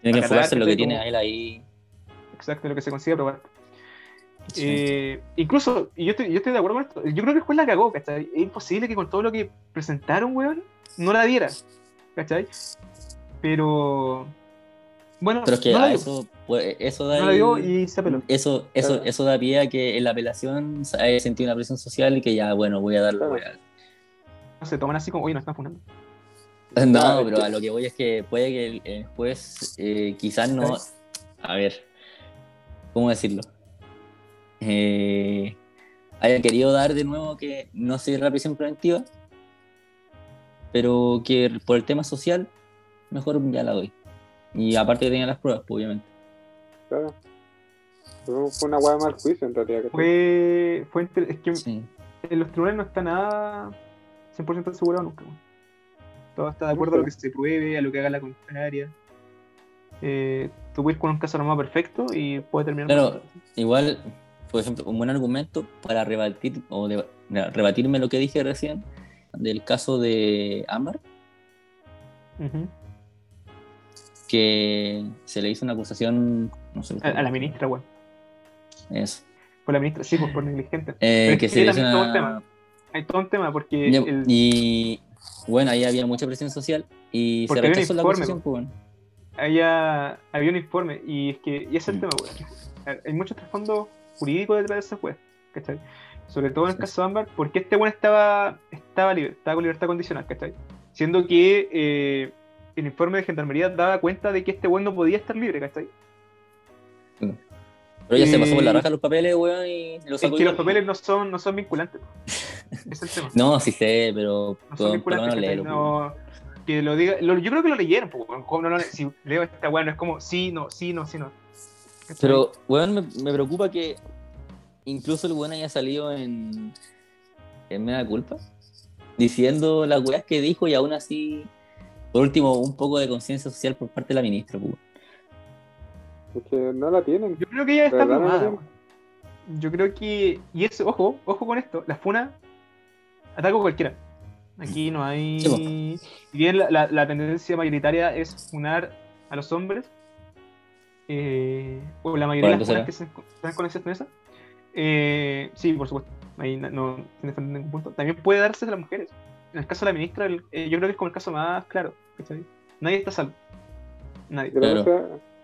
Tiene que enfocarse en lo que tiene como- a él ahí. exacto, lo que se consigue probar. Sí. Eh, incluso, y yo estoy, yo estoy de acuerdo con esto, yo creo que el juez la cagó, ¿cachai? Es imposible que con todo lo que presentaron, weón, no la diera, ¿cachai? Pero, bueno, Pero es que no la a eso, pues, eso da. no la y se apeló. Eso, eso, Claro. eso da pie a que en la apelación se haya sentido una presión social y que ya, bueno, voy a darle. Claro. voy a- se toman así como, oye, nos están funando. (laughs) No, pero a lo que voy es que puede que el, juez eh, quizás no. A ver, ¿cómo decirlo? Eh, haya querido dar de nuevo que no sea la prisión preventiva, pero que por el tema social, mejor ya la doy. Y aparte que tenga las pruebas, pues, obviamente. Claro. Fue una hueá mal juicio en realidad. Fue, fue es que en los tribunales no está nada 100% asegurado nunca. Todo está de acuerdo a lo que se pruebe, a lo que haga la contraria. Eh, tú puedes con un caso armado perfecto y puede terminar. Pero igual, por ejemplo, un buen argumento para rebatir o de, rebatirme lo que dije recién del caso de Amber. Que se le hizo una acusación. No sé, a, la ministra, bueno. Eso. Por la ministra, sí, por, por (laughs) negligente. Eh, que se le hizo todo un tema. Hay todo un tema porque. Y, bueno, ahí había mucha presión social y se rechazó la acusación, pues, bueno. Había, había un informe y es que y ese es el tema, bueno. Hay mucho trasfondo jurídico detrás de ese juez, ¿cachai? Sobre todo en el caso de Ámbar, porque este bueno estaba, estaba libre, estaba con libertad condicional, ¿cachai? Siendo que eh, el informe de gendarmería daba cuenta de que este bueno no podía estar libre, ¿cachai? Pero ya se pasó por la raja los papeles, weón, y los Es que los papeles no son, no son vinculantes. (laughs) es el tema. No, sí sé, pero no son vinculantes, no, que lo diga, yo creo que lo leyeron, pues, no, no, si leo esta weón, es como sí, no, sí, no, sí, no. Pero, weón, me, me preocupa que incluso el weón haya salido en, en Meda Culpa, diciendo las weas que dijo y aún así, por último, un poco de conciencia social por parte de la ministra, pues. Porque no la tienen. Yo creo que ella está abrumada. Yo creo que. Y eso, ojo, ojo con esto. La funa ataco cualquiera. Aquí no hay. bien la, la, tendencia mayoritaria es funar a los hombres. Eh, o la mayoría de las funas que se están con esa expresa. Eh, sí, por supuesto. Ahí no, no tiene ningún punto. También puede darse a las mujeres. En el caso de la ministra, eh, yo creo que es como el caso más claro. Nadie está salvo. Nadie.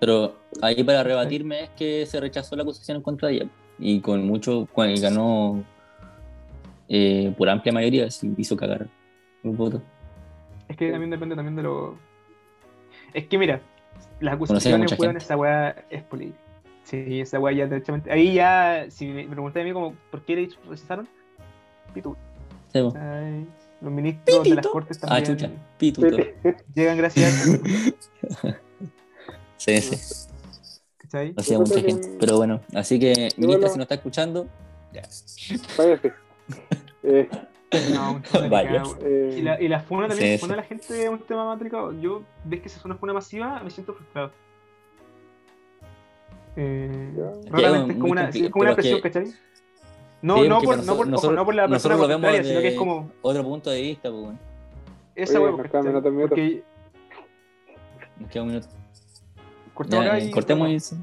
Pero ahí para rebatirme es que se rechazó la acusación en contra de ella. Y con mucho, y ganó eh, por amplia mayoría, se hizo cagar un voto. Es que también depende también de lo. Es que mira, las acusaciones, weón, esa weá es política. Sí, esa weá ya derechamente. Ahí ya, si me pregunté a mí como, ¿por qué le rechazaron? Pitu. Sí, los ministros de las cortes también. Ah, chucha, Pitu. Llegan gracias a... (laughs) Sí, sí. ¿Cachai? Hacía mucha gente. Pero bueno, así que, ministra, si nos está escuchando, ya. Váyase. (laughs) Eh. No, Vaya. Eh, y, la, y la funa también, sí, funa la gente de un tema matricado. Yo, ves que se suena funa masiva, me siento frustrado. Eh, realmente es como una, es como una presión, que... ¿cachai? No, no, por, no, por, nosotros, no por la persona contraria, sino que es como. Otro punto de vista, pues, bueno. Esa hueá, porque. Nos queda un minuto. Cortemos ya, y... Cortemos y...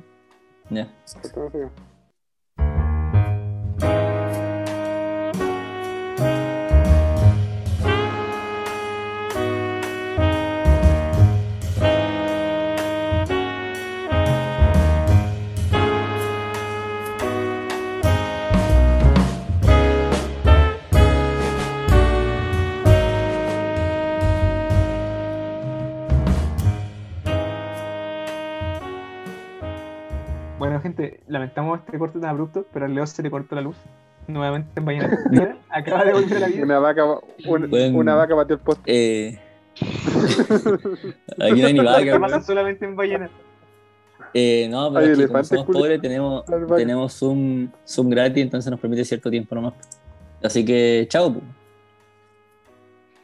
Ya. Cortemos lamentamos este corte tan abrupto, pero al Leo se le cortó la luz. Nuevamente en Ballena. (laughs) (laughs) Acaba de volver a la vida. Una vaca, una vaca batió el poste. Eh... Aquí no hay ni (laughs) vaca. pasa solamente en Ballena. Eh, no, pero como somos pobres tenemos, tenemos Zoom, Zoom gratis, entonces nos permite cierto tiempo nomás. Así que, chao.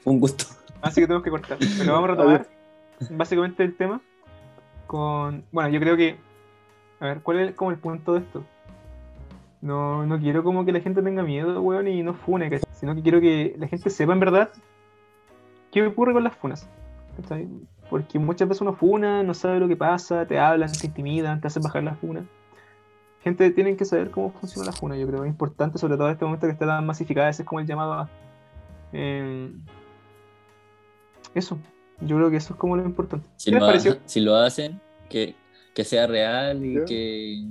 Fue un gusto. Así que tenemos que cortar. Pero vamos a retomar básicamente el tema con... Bueno, yo creo que a ver, ¿cuál es como el punto de esto? No, no quiero como que la gente tenga miedo, weón, y no fune, sino que quiero que la gente sepa en verdad qué ocurre con las funas. Porque muchas veces uno funa, no sabe lo que pasa, te hablan, te intimidan, te hacen bajar la funa. Gente, tienen que saber cómo funciona la funa, yo creo. Es importante, sobre todo en este momento que está tan masificada, ese es como el llamado a... Eh, eso, yo creo que eso es como lo importante. Si, lo, pareció? si lo hacen, que que sea real y que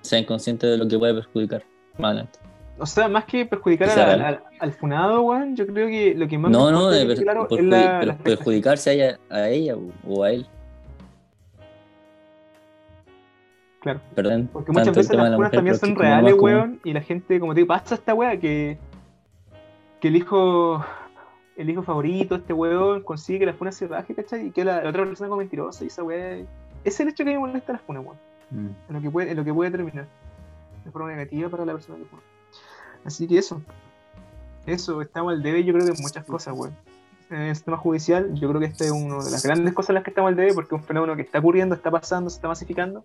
sean conscientes de lo que puede perjudicar más adelante. o sea, más que perjudicar al, real. al- al funado, weón, yo creo que lo que más No, no, de per- claro perjudi- la, per- perjudicarse a ella, a ella o- a él. Claro. Perdón, Porque muchas veces las mujer, también son reales, weón, y la gente, como te digo, pasa esta weá que, que el hijo el hijo favorito, este weón, consigue que la funa se baje, ¿cachai? Y que la, la otra persona como mentirosa y esa weá. Es el hecho que me molesta las funas, weón. Mm. En lo que puede, en lo que puede terminar. De forma negativa para la persona que funa. Así que eso. Eso, estamos al debe, yo creo que en muchas cosas, weón. En el sistema judicial, yo creo que este es una de las grandes cosas en las que estamos al debe, porque es un fenómeno que está ocurriendo, está pasando, se está masificando,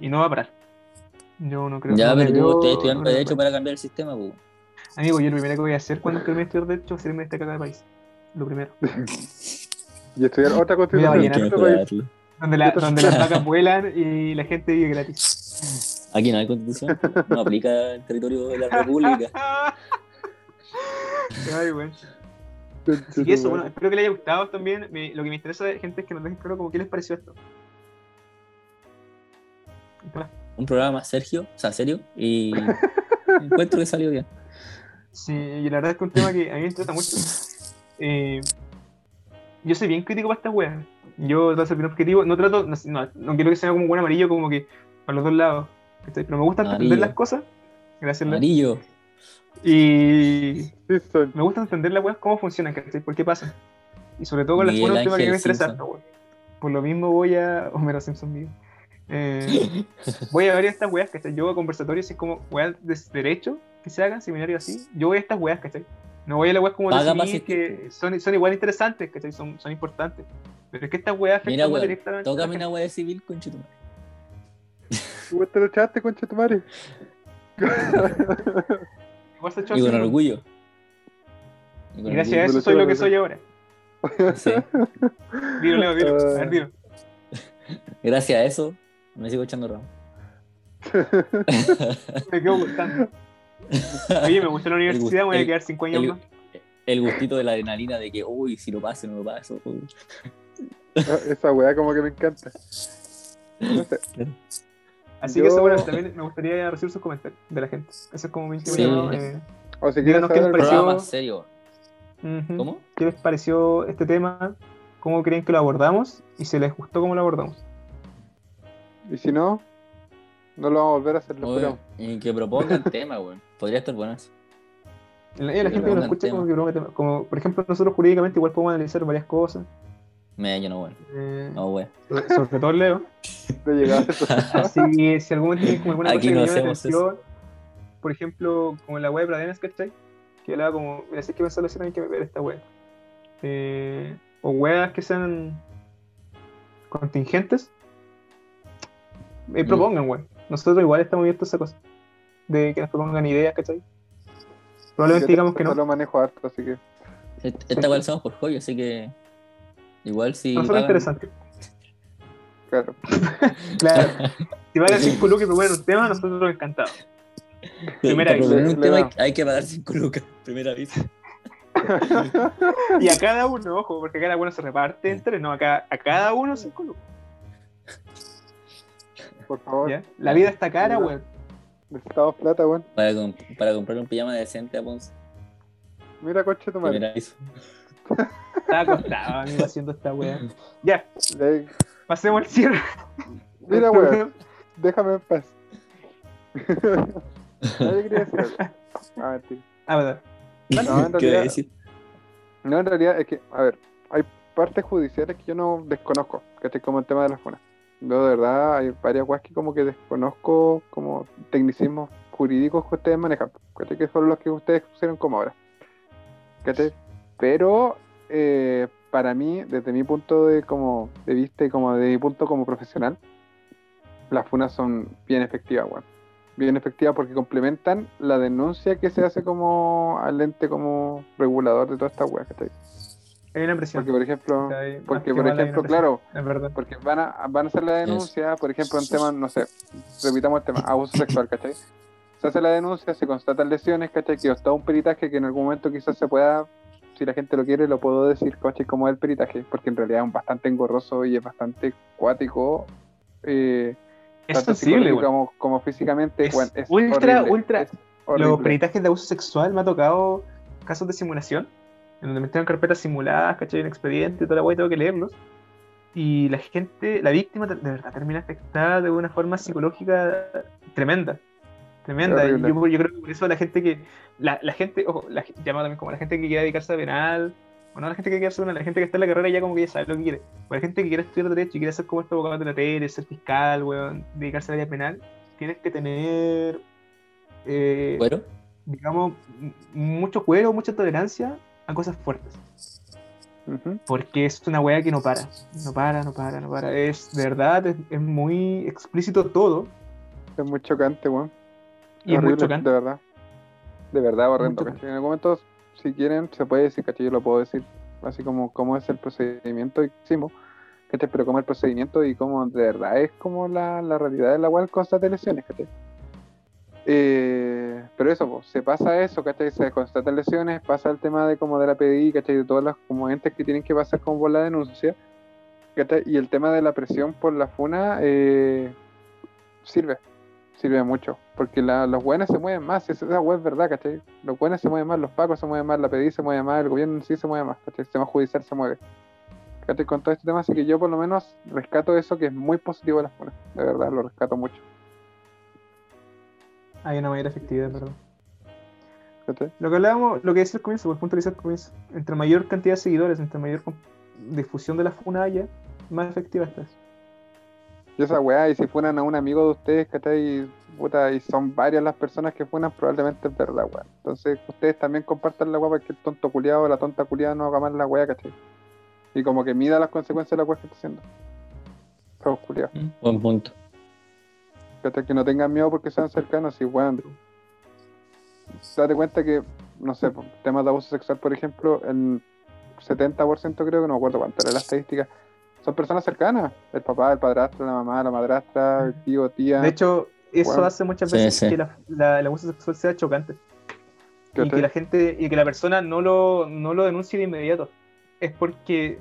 y no va a parar. Yo no creo Ya, le pero tú estás estudiando no Derecho para cambiar el sistema, pues. Amigo, yo lo primero que voy a hacer cuando termine de estudiar Derecho es irme de esta caga de país. Lo primero. (laughs) Y estudiar otra constitución. Donde, la- donde las vacas vuelan y la gente vive gratis. Aquí no hay constitución, no aplica el territorio de la república. (laughs) Ay, weón. Así que eso, bueno, espero que les haya gustado también. Me- lo que me interesa de gente es que nos dejen claro como qué les pareció esto. Un programa más Sergio, o sea, serio, y (laughs) encuentro que salió bien. Sí, y la verdad es que un tema que a mí me interesa mucho. Eh, yo soy bien crítico para estas weas. Yo trato de ser bien objetivo. No trato, no, no, quiero que sea como un buen amarillo, como que para los dos lados. ¿cachai? Pero me gusta entender Amarillo. las cosas. Gracias. Amarillo. Y me gusta entender las weas, cómo funcionan, ¿cachai? ¿Por qué pasan? Y sobre todo con las tema que me weón. Por lo mismo voy a. Homero Simpson vivo. Eh, voy a ver estas weas, ¿cachai? Yo voy a conversatorios, es como weas de derecho que se hagan, seminarios así. Yo voy a estas weas, ¿cachai? No voy a las weas como de que son, son igual interesantes, ¿cachai? Son, son importantes. Pero es que estas weas afectan Mira, weón, directamente. tócame una weá de civil con chutumare. Tú te lo echaste, concha tu madre. Igual se hecho Y con así, orgullo. Y gracias a eso soy lo que soy ahora. Sí. Dilo, Leo, dilo. A ver, dilo. (laughs) Gracias a eso, me sigo echando ramo. (laughs) Me quedo gustando. Oye, me gusta la universidad, me voy a el- quedar cinco años el- más. El gustito de la adrenalina de que, uy, si lo paso, no lo paso. uy. (laughs) Esa weá como que me encanta. No sé. Así que eso, bueno, también me gustaría recibir sus comentarios de la gente. Eso es como mi último Sí. eh, O si quieres Díganos qué les pareció. Programa más serio. ¿Cómo? ¿Qué les pareció este tema? ¿Cómo creen que lo abordamos? Y si les gustó cómo lo abordamos. y si no, no lo vamos a volver a hacer. Lo Oye, y que propongan (laughs) tema, weón. Podría estar buenas. La, la gente que nos escucha, como que proponga temas. Como, por ejemplo, nosotros jurídicamente igual podemos analizar varias cosas. Me yo no, eh, No, weón. sobre, todo Leo. (laughs) Que (laughs) si algún momento tienes como alguna Aquí cosa que no llame la hacemos atención, por ejemplo, como en la web de Bradenas, ¿cachai? Que hablaba como, mira, si es que pensar la hay que ver esta web. Eh, o weas que sean contingentes, eh, Mm. propongan, weón. Nosotros igual estamos abiertos a esa cosa. De que nos propongan ideas, ¿cachai? Probablemente Yo digamos que no. lo manejo harto, así que. Esta esta igual hacemos por hobby, así que. Igual si. No solo pagan- interesante. Claro. (laughs) Claro. (laughs) si pagan 5 lucas y proponen un tema, nosotros encantados. Primera vez. un tema hay, hay que pagar 5 lucas. (laughs) Primera vez. Y a cada uno, ojo, porque cada uno se reparte entre, no, acá, a cada uno 5 lucas. Por favor. ¿ya? La vida está cara, weón. Necesitamos plata, weón. Para, para comprar un pijama decente a Ponce. Mira, coche tu madre. (laughs) Estaba acostado, amigo, haciendo esta weá. Ya, pasemos al cierre. Mira, weón. (laughs) Déjame en paz. (laughs) Nadie quería decir algo. Ah, mentira. Ah, verdad. No, en ¿Qué voy a realidad- decir? No, en realidad es que, a ver, hay partes judiciales que yo no desconozco, que como el tema de las funas. Yo de verdad hay varias cosas que como que desconozco como tecnicismos jurídicos que ustedes manejan, que son los que ustedes pusieron como ahora. ¿cachai? Pero eh, para mí, desde mi punto de como de vista y como de mi punto como profesional, las funas son bien efectivas, weón. Bien efectivas porque complementan la denuncia que se hace como al ente como regulador de toda esta weá, ¿cachai? Hay una presión. Porque por ejemplo, Hay porque que por ejemplo, claro, Es verdad. porque van a, van a hacer la denuncia, por ejemplo, en temas, no sé, repitamos el tema, abuso sexual, ¿cachai? Se hace la denuncia, se constatan lesiones, ¿cachai? Que está un peritaje que en algún momento quizás se pueda, si la gente lo quiere, lo puedo decir, ¿cachai? Como es el peritaje, porque en realidad es bastante engorroso y es bastante cuático. Eh, Es tanto sensible, como, como físicamente. Es weón, es ultra, horrible, ultra- es los peritajes de abuso sexual me ha tocado casos de simulación, en donde me tengan carpetas simuladas, ¿cachai? En expediente y toda la guay, tengo que leerlos. Y la gente, la víctima, de verdad termina afectada de una forma psicológica tremenda. Tremenda. Yo, yo, creo que por eso la gente que. La, la gente, ojo, la, llamada también como la gente que quiere dedicarse a penal. Bueno, la gente que quiere hacer una, la gente que está en la carrera ya como que ya sabe lo que quiere. O la gente que quiere estudiar Derecho y quiere ser como este abogado de la tele, ser fiscal, weón, dedicarse a la área penal, tienes que tener. Eh, ¿Cuero? Digamos, mucho cuero, mucha tolerancia a cosas fuertes. Porque es una weá que no para. No para, no para, no para. Es de verdad, es, es muy explícito todo. Es muy chocante, weón. Y es muy chocante. De verdad. De verdad, horrendo. En algún momento, si quieren, se puede decir, ¿cachai? Yo lo puedo decir. Así como cómo es el procedimiento y hicimos. ¿cachai? Pero cómo el procedimiento y cómo de verdad es como la, la realidad de la cual constata lesiones, ¿cachai? Eh, pero eso, pues, se pasa eso, ¿cachai? Se constatan lesiones, pasa el tema de como de la PDI, ¿cachai? De todas las como entes que tienen que pasar como por la denuncia, ¿cachai? Y el tema de la presión por la FUNA eh, sirve, sirve mucho, porque los buenos se mueven más, esa web es verdad, ¿cachai? Los buenos se mueven más, los pacos se mueven más, la PDI se mueve más, el gobierno en sí se mueve más, ¿cachai? El sistema judicial se mueve. ¿Cachai? Con todo este tema, así que yo por lo menos rescato eso que es muy positivo de la FUNA, de verdad, lo rescato mucho. Hay una mayor efectividad, perdón. Lo que hablábamos, lo que decía al comienzo, por el punto que decía al comienzo, entre mayor cantidad de seguidores, entre mayor difusión de la funa haya, más efectiva estás. Y esa weá, y si fueran a un amigo de ustedes, ¿cachai? Puta, y son varias las personas que fueran, probablemente es verdad, weá. Entonces, ustedes también compartan la weá para que el tonto culiado o la tonta culiada no haga más la weá, ¿cachai? Y como que mida las consecuencias de la weá que está haciendo. Todos culiados. Mm, buen punto. Que no tengan miedo porque sean cercanos y bueno. Date cuenta que, no sé, temas de abuso sexual, por ejemplo, el 70% creo que no me acuerdo cuánto era la estadística, son personas cercanas. El papá, el padrastro, la mamá, la madrastra, el tío, tía. De hecho, eso hace muchas veces que la, el abuso sexual sea chocante. Y que la gente, y que la persona no lo, no lo denuncie de inmediato. Es porque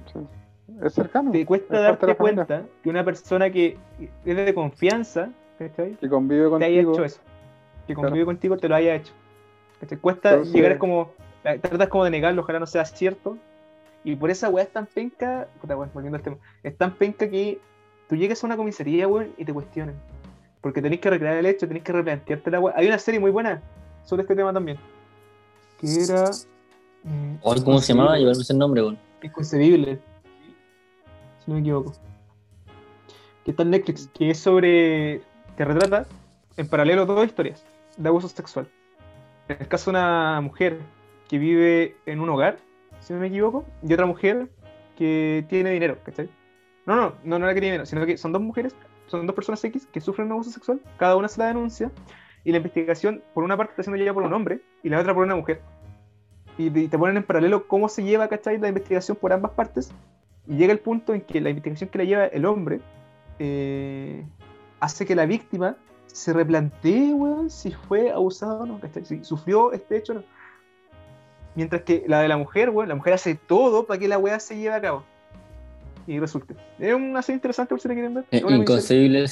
es cercano. Te cuesta darte cuenta que una persona que es de confianza que convive contigo. Te haya hecho eso. Que convive contigo te lo haya hecho. Te cuesta llegar, es como. Tratas como de negarlo, ojalá no sea cierto. Y por esa weá es tan penca. Puta, volviendo al tema. Es tan penca que tú llegas a una comisaría, weón, y te cuestionan. Porque tenés que recrear el hecho, tenés que replantearte la weá. Hay una serie muy buena sobre este tema también. Que era. Eh, ¿Cómo se llamaba? Llevarme ese nombre, weón. Inconcebible. Si no me equivoco. Que está en Netflix, que es sobre que retrata en paralelo dos historias de abuso sexual. En el caso de una mujer que vive en un hogar, si no me equivoco, y otra mujer que tiene dinero, ¿cachai? No, no, no, no la que tiene dinero, sino que son dos mujeres, son dos personas X que sufren un abuso sexual, cada una se la denuncia, y la investigación, por una parte, está siendo llevada por un hombre y la otra por una mujer. Y te ponen en paralelo cómo se lleva, ¿cachai? La investigación por ambas partes, y llega el punto en que la investigación que la lleva el hombre eh, hace que la víctima se replantee, weón, si fue abusado o no, Si sufrió este hecho o no. Mientras que la de la mujer, weón, la mujer hace todo para que la weá se lleve a cabo. Y resulte. Es una serie interesante por si la quieren ver. Eh, inconcebible,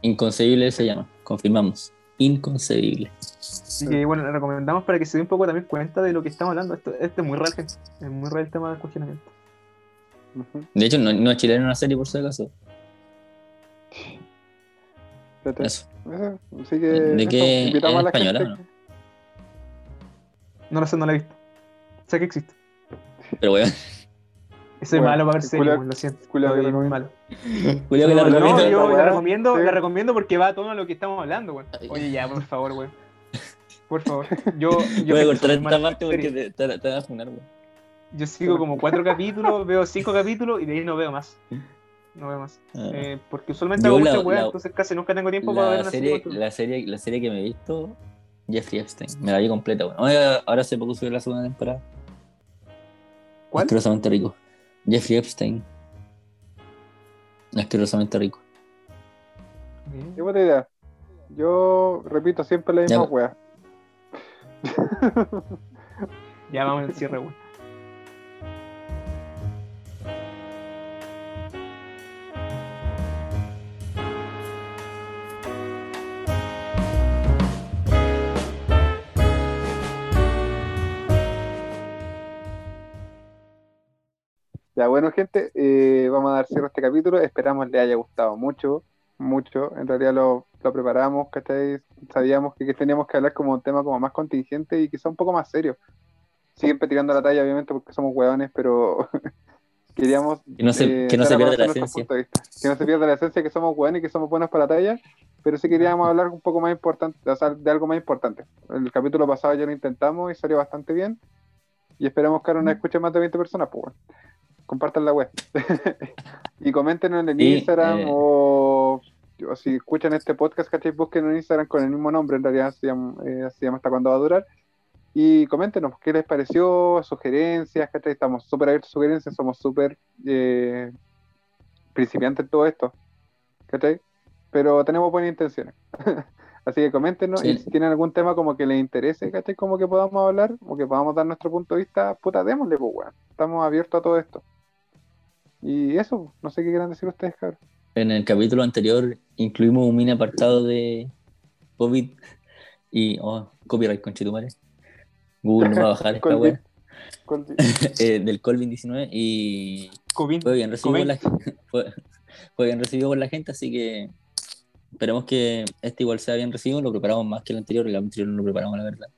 inconcebible se llama, confirmamos. Inconcebible. Así que bueno, le recomendamos para que se dé un poco también cuenta de lo que estamos hablando. Esto, este es muy real, gente. Es muy real el tema del cuestionamiento. De hecho, no, no es chileno una serie por si acaso. Eso. Así que, ¿De qué? ¿Es española no? lo sé, no la he visto. Sé que existe. Pero weón. Soy malo para ver series, lo siento. Julio (laughs) que la recomiendo. No, yo la recomiendo, la recomiendo porque va a todo lo que estamos hablando, weón. Oye, ya, por favor, weón. (laughs) Por favor. Yo, yo Voy a cortar esta parte porque te, te, te, vas a funar, weón. Yo sigo como cuatro capítulos, (laughs) veo cinco capítulos y de ahí no veo más no veo más. Ah. Eh, porque usualmente hago mucha weá, entonces casi nunca tengo tiempo para ver una serie. La serie, la serie que me he visto, Jeffrey Epstein. Me la vi completa, weón. Ahora hace poco subió la segunda temporada. ¿Cuál? Asquerosamente rico. Jeffrey Epstein. Asquerosamente rico. Qué buena idea. Yo repito siempre la misma weá. ya vamos al cierre, weón. Ya, bueno, gente, eh, vamos a dar cierre a este capítulo. Esperamos les haya gustado mucho, mucho. En realidad lo, lo preparamos, ¿cachai? Sabíamos que, que teníamos que hablar como un tema como más contingente y quizá un poco más serio. Siempre tirando la talla, obviamente, porque somos hueones, pero (laughs) queríamos Que no se, eh, que no se dar a pierda la esencia. Que no se pierda la esencia que somos buenos y que somos buenos para la talla, pero sí queríamos hablar un poco más importante, o sea, de algo más importante. El capítulo pasado ya lo intentamos y salió bastante bien. Y esperamos que ahora nos escuchen más de 20 personas, pues bueno. Compartan la web. (laughs) y coméntenos en el Sí, Instagram eh. o, o si escuchan este podcast, ¿cachai? Busquen en Instagram con el mismo nombre, en realidad se llama, eh, se llama hasta cuándo va a durar. Y coméntenos qué les pareció, sugerencias, ¿cachai? Estamos súper abiertos a sugerencias, somos súper eh, principiantes en todo esto, ¿cachai? Pero tenemos buenas intenciones. (laughs) Así que coméntenos Sí. y si tienen algún tema como que les interese, ¿cachai? Como que podamos hablar o que podamos dar nuestro punto de vista, puta, démosle, pues, weón. Estamos abiertos a todo esto. Y eso, no sé qué quieran decir ustedes, cabrón. En el capítulo anterior incluimos un mini apartado de COVID y. Oh, copyright, conchetumare. Google no va a bajar (laughs) esta Colvin. Colvin. (laughs) Eh, del Colvin-19 y Covin. fue bien recibido por la, (laughs) fue, fue bien recibido por la gente, así que esperemos que este igual sea bien recibido. Lo preparamos más que el anterior, el anterior no lo preparamos, la verdad.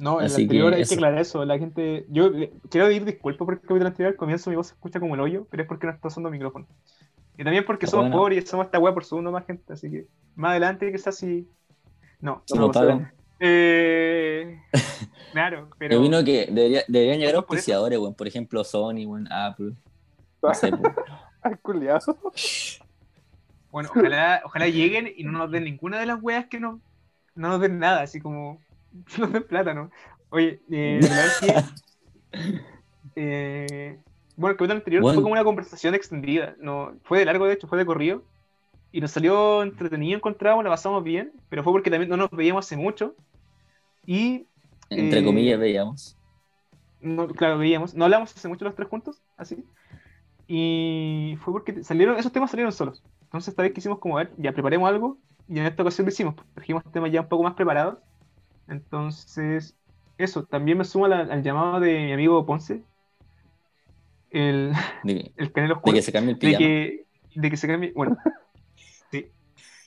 No, en el Así que anterior hay eso. que aclarar eso. La gente. Yo eh, quiero pedir disculpas por el capítulo anterior. Al comienzo mi voz se escucha como el hoyo, pero es porque no está usando micrófono. Y también porque somos bueno. pobres y somos esta weá por segundo más gente. Así que más adelante quizás sí. No. No, pagan. Eh, (laughs) claro, pero. Yo opino que debería- deberían llegar auspiciadores, weón. Por ejemplo, Sony, weón, Apple. (laughs) No sé. Bueno, ojalá, ojalá lleguen y no nos den ninguna de las weas que no, no nos den nada, así como (laughs) no nos den plata, ¿no? Oye, eh, la que (laughs) eh, bueno, el capítulo anterior Bueno. fue como una conversación extendida, no, fue de largo de hecho, fue de corrido, y nos salió entretenido, encontramos, la pasamos bien, pero fue porque también no nos veíamos hace mucho, y Entre Eh, comillas, veíamos. no, claro, veíamos, no hablamos hace mucho los tres juntos, así. Y fue porque salieron, esos temas salieron solos. Entonces esta vez quisimos como ver, ya preparemos algo, y en esta ocasión lo hicimos, pues, trajimos temas ya un poco más preparados. Entonces, eso, también me sumo la- al llamado de mi amigo Ponce, el, (laughs) De, el canelo de oscuro, que se cambie el de pijama. que, de que se cambie, bueno, (laughs) sí.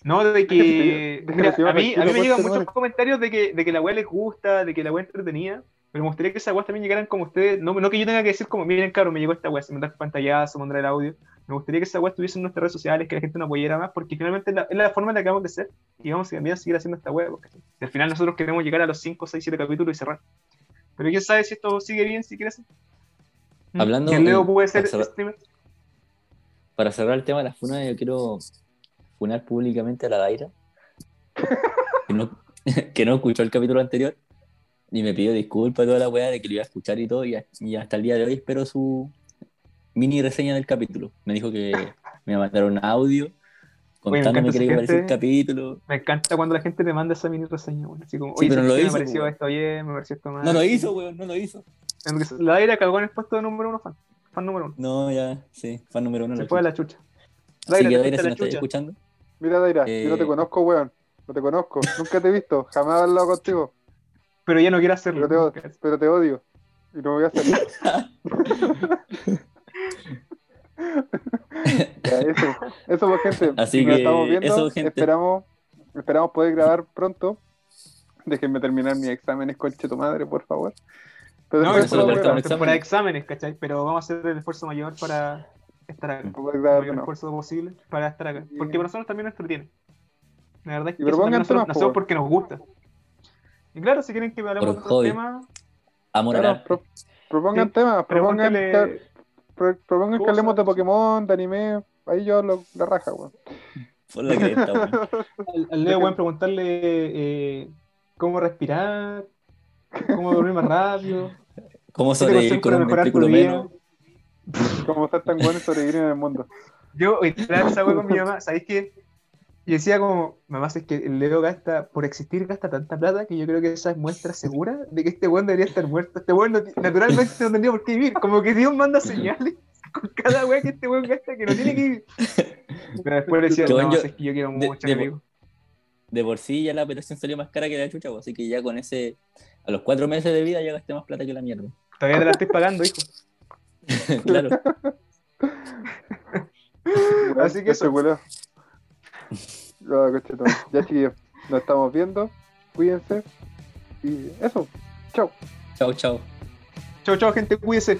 No, de que, (laughs) De mira, a mí, a mí me llegan muchos comentarios de que, de que la weá les gusta, de que la weá es entretenida, pero me gustaría que esas weas también llegaran como ustedes, no, no que yo tenga que decir como, miren, caro, me llegó esta weá, se mandar pantallazo, mandar el audio, me gustaría que esa weá estuviese en nuestras redes sociales, que la gente nos apoyara más, porque finalmente es la, es la forma en la que vamos a crecer y vamos a seguir haciendo esta weá, porque al final nosotros queremos llegar a los 5, 6, 7 capítulos y cerrar. Pero quién sabe si esto sigue bien, si quieres. Hablando Que el Leo en- puede ser para cerrar-. Para cerrar el tema de la funa, yo quiero funar públicamente a la Daira. que, no, (laughs) que no escuchó el capítulo anterior. Y me pidió disculpas toda la weá de que lo iba a escuchar y todo. Y, hasta el día de hoy espero su mini reseña del capítulo. Me dijo que (laughs) me iba a mandar un audio me contándome qué le pareció el capítulo. Me encanta cuando la gente te manda esa mini reseña, así como, Sí, pero no lo hizo, me pareció esto bien, me pareció esto mal. No lo hizo, weón, no lo hizo. La Daira cagó en el puesto de número uno fan. Fan número uno. No, ya, sí, fan número uno. Se fue a chucha. la chucha. Así que Daira, si estás escuchando, Mira, Daira, yo no te Eh. conozco, weón. No te conozco. Nunca te he visto. Jamás he hablado contigo. Pero ya no quiero hacerlo. Pero te, od- pero te odio. Y no voy a hacer. (laughs) Ya, eso, eso pues, gente. Así Nos que, estamos viendo. eso, gente. Esperamos, esperamos poder grabar pronto. Déjenme terminar mis exámenes, conche tu madre, por favor. Pero No, eso lo examen. para exámenes, ¿cachai? Pero vamos a hacer el esfuerzo mayor para estar acá. poder El grabar mayor nuevo. esfuerzo posible para estar acá. Y- Porque para nosotros también nos entretiene. La verdad es que nacemos po. porque nos gusta. Y claro, si quieren que hablemos Por de otros hobby. temas, amor Claro, pro- propongan Sí, temas, propongan, que, pro- propongan que hablemos de Pokémon, de anime. Ahí yo lo, la raja, weón. Por la cresta, weón. (laughs) al, Leo pueden preguntarle eh, cómo respirar, cómo dormir más rápido, ¿Cómo sobrevivir con un ventrículo menos? Como ser tan bueno y sobrevivir en el mundo. Yo, trae esa con mi mamá, ¿sabéis qué? Y decía como, mamá, es que el Leo gasta, por existir, gasta tanta plata que yo creo que esa es muestra segura de que este weón debería estar muerto. Este weón no naturalmente no tendría por qué vivir. Como que Dios manda señales con cada weá que este weón gasta que no tiene que vivir. Pero después le decía, no, yo- es que yo quiero mucho, de- amigo. De por sí ya la operación salió más cara que la chucha, así que ya con ese. A los cuatro meses de vida ya gasté más plata que la mierda. Todavía te la estoy pagando, hijo. (laughs) claro. (laughs) Así que eso. Bueno, (laughs) ya chiquillos, nos estamos viendo. Cuídense. Y eso. Chao. Chao, chao. Chao, chao, gente. Cuídense.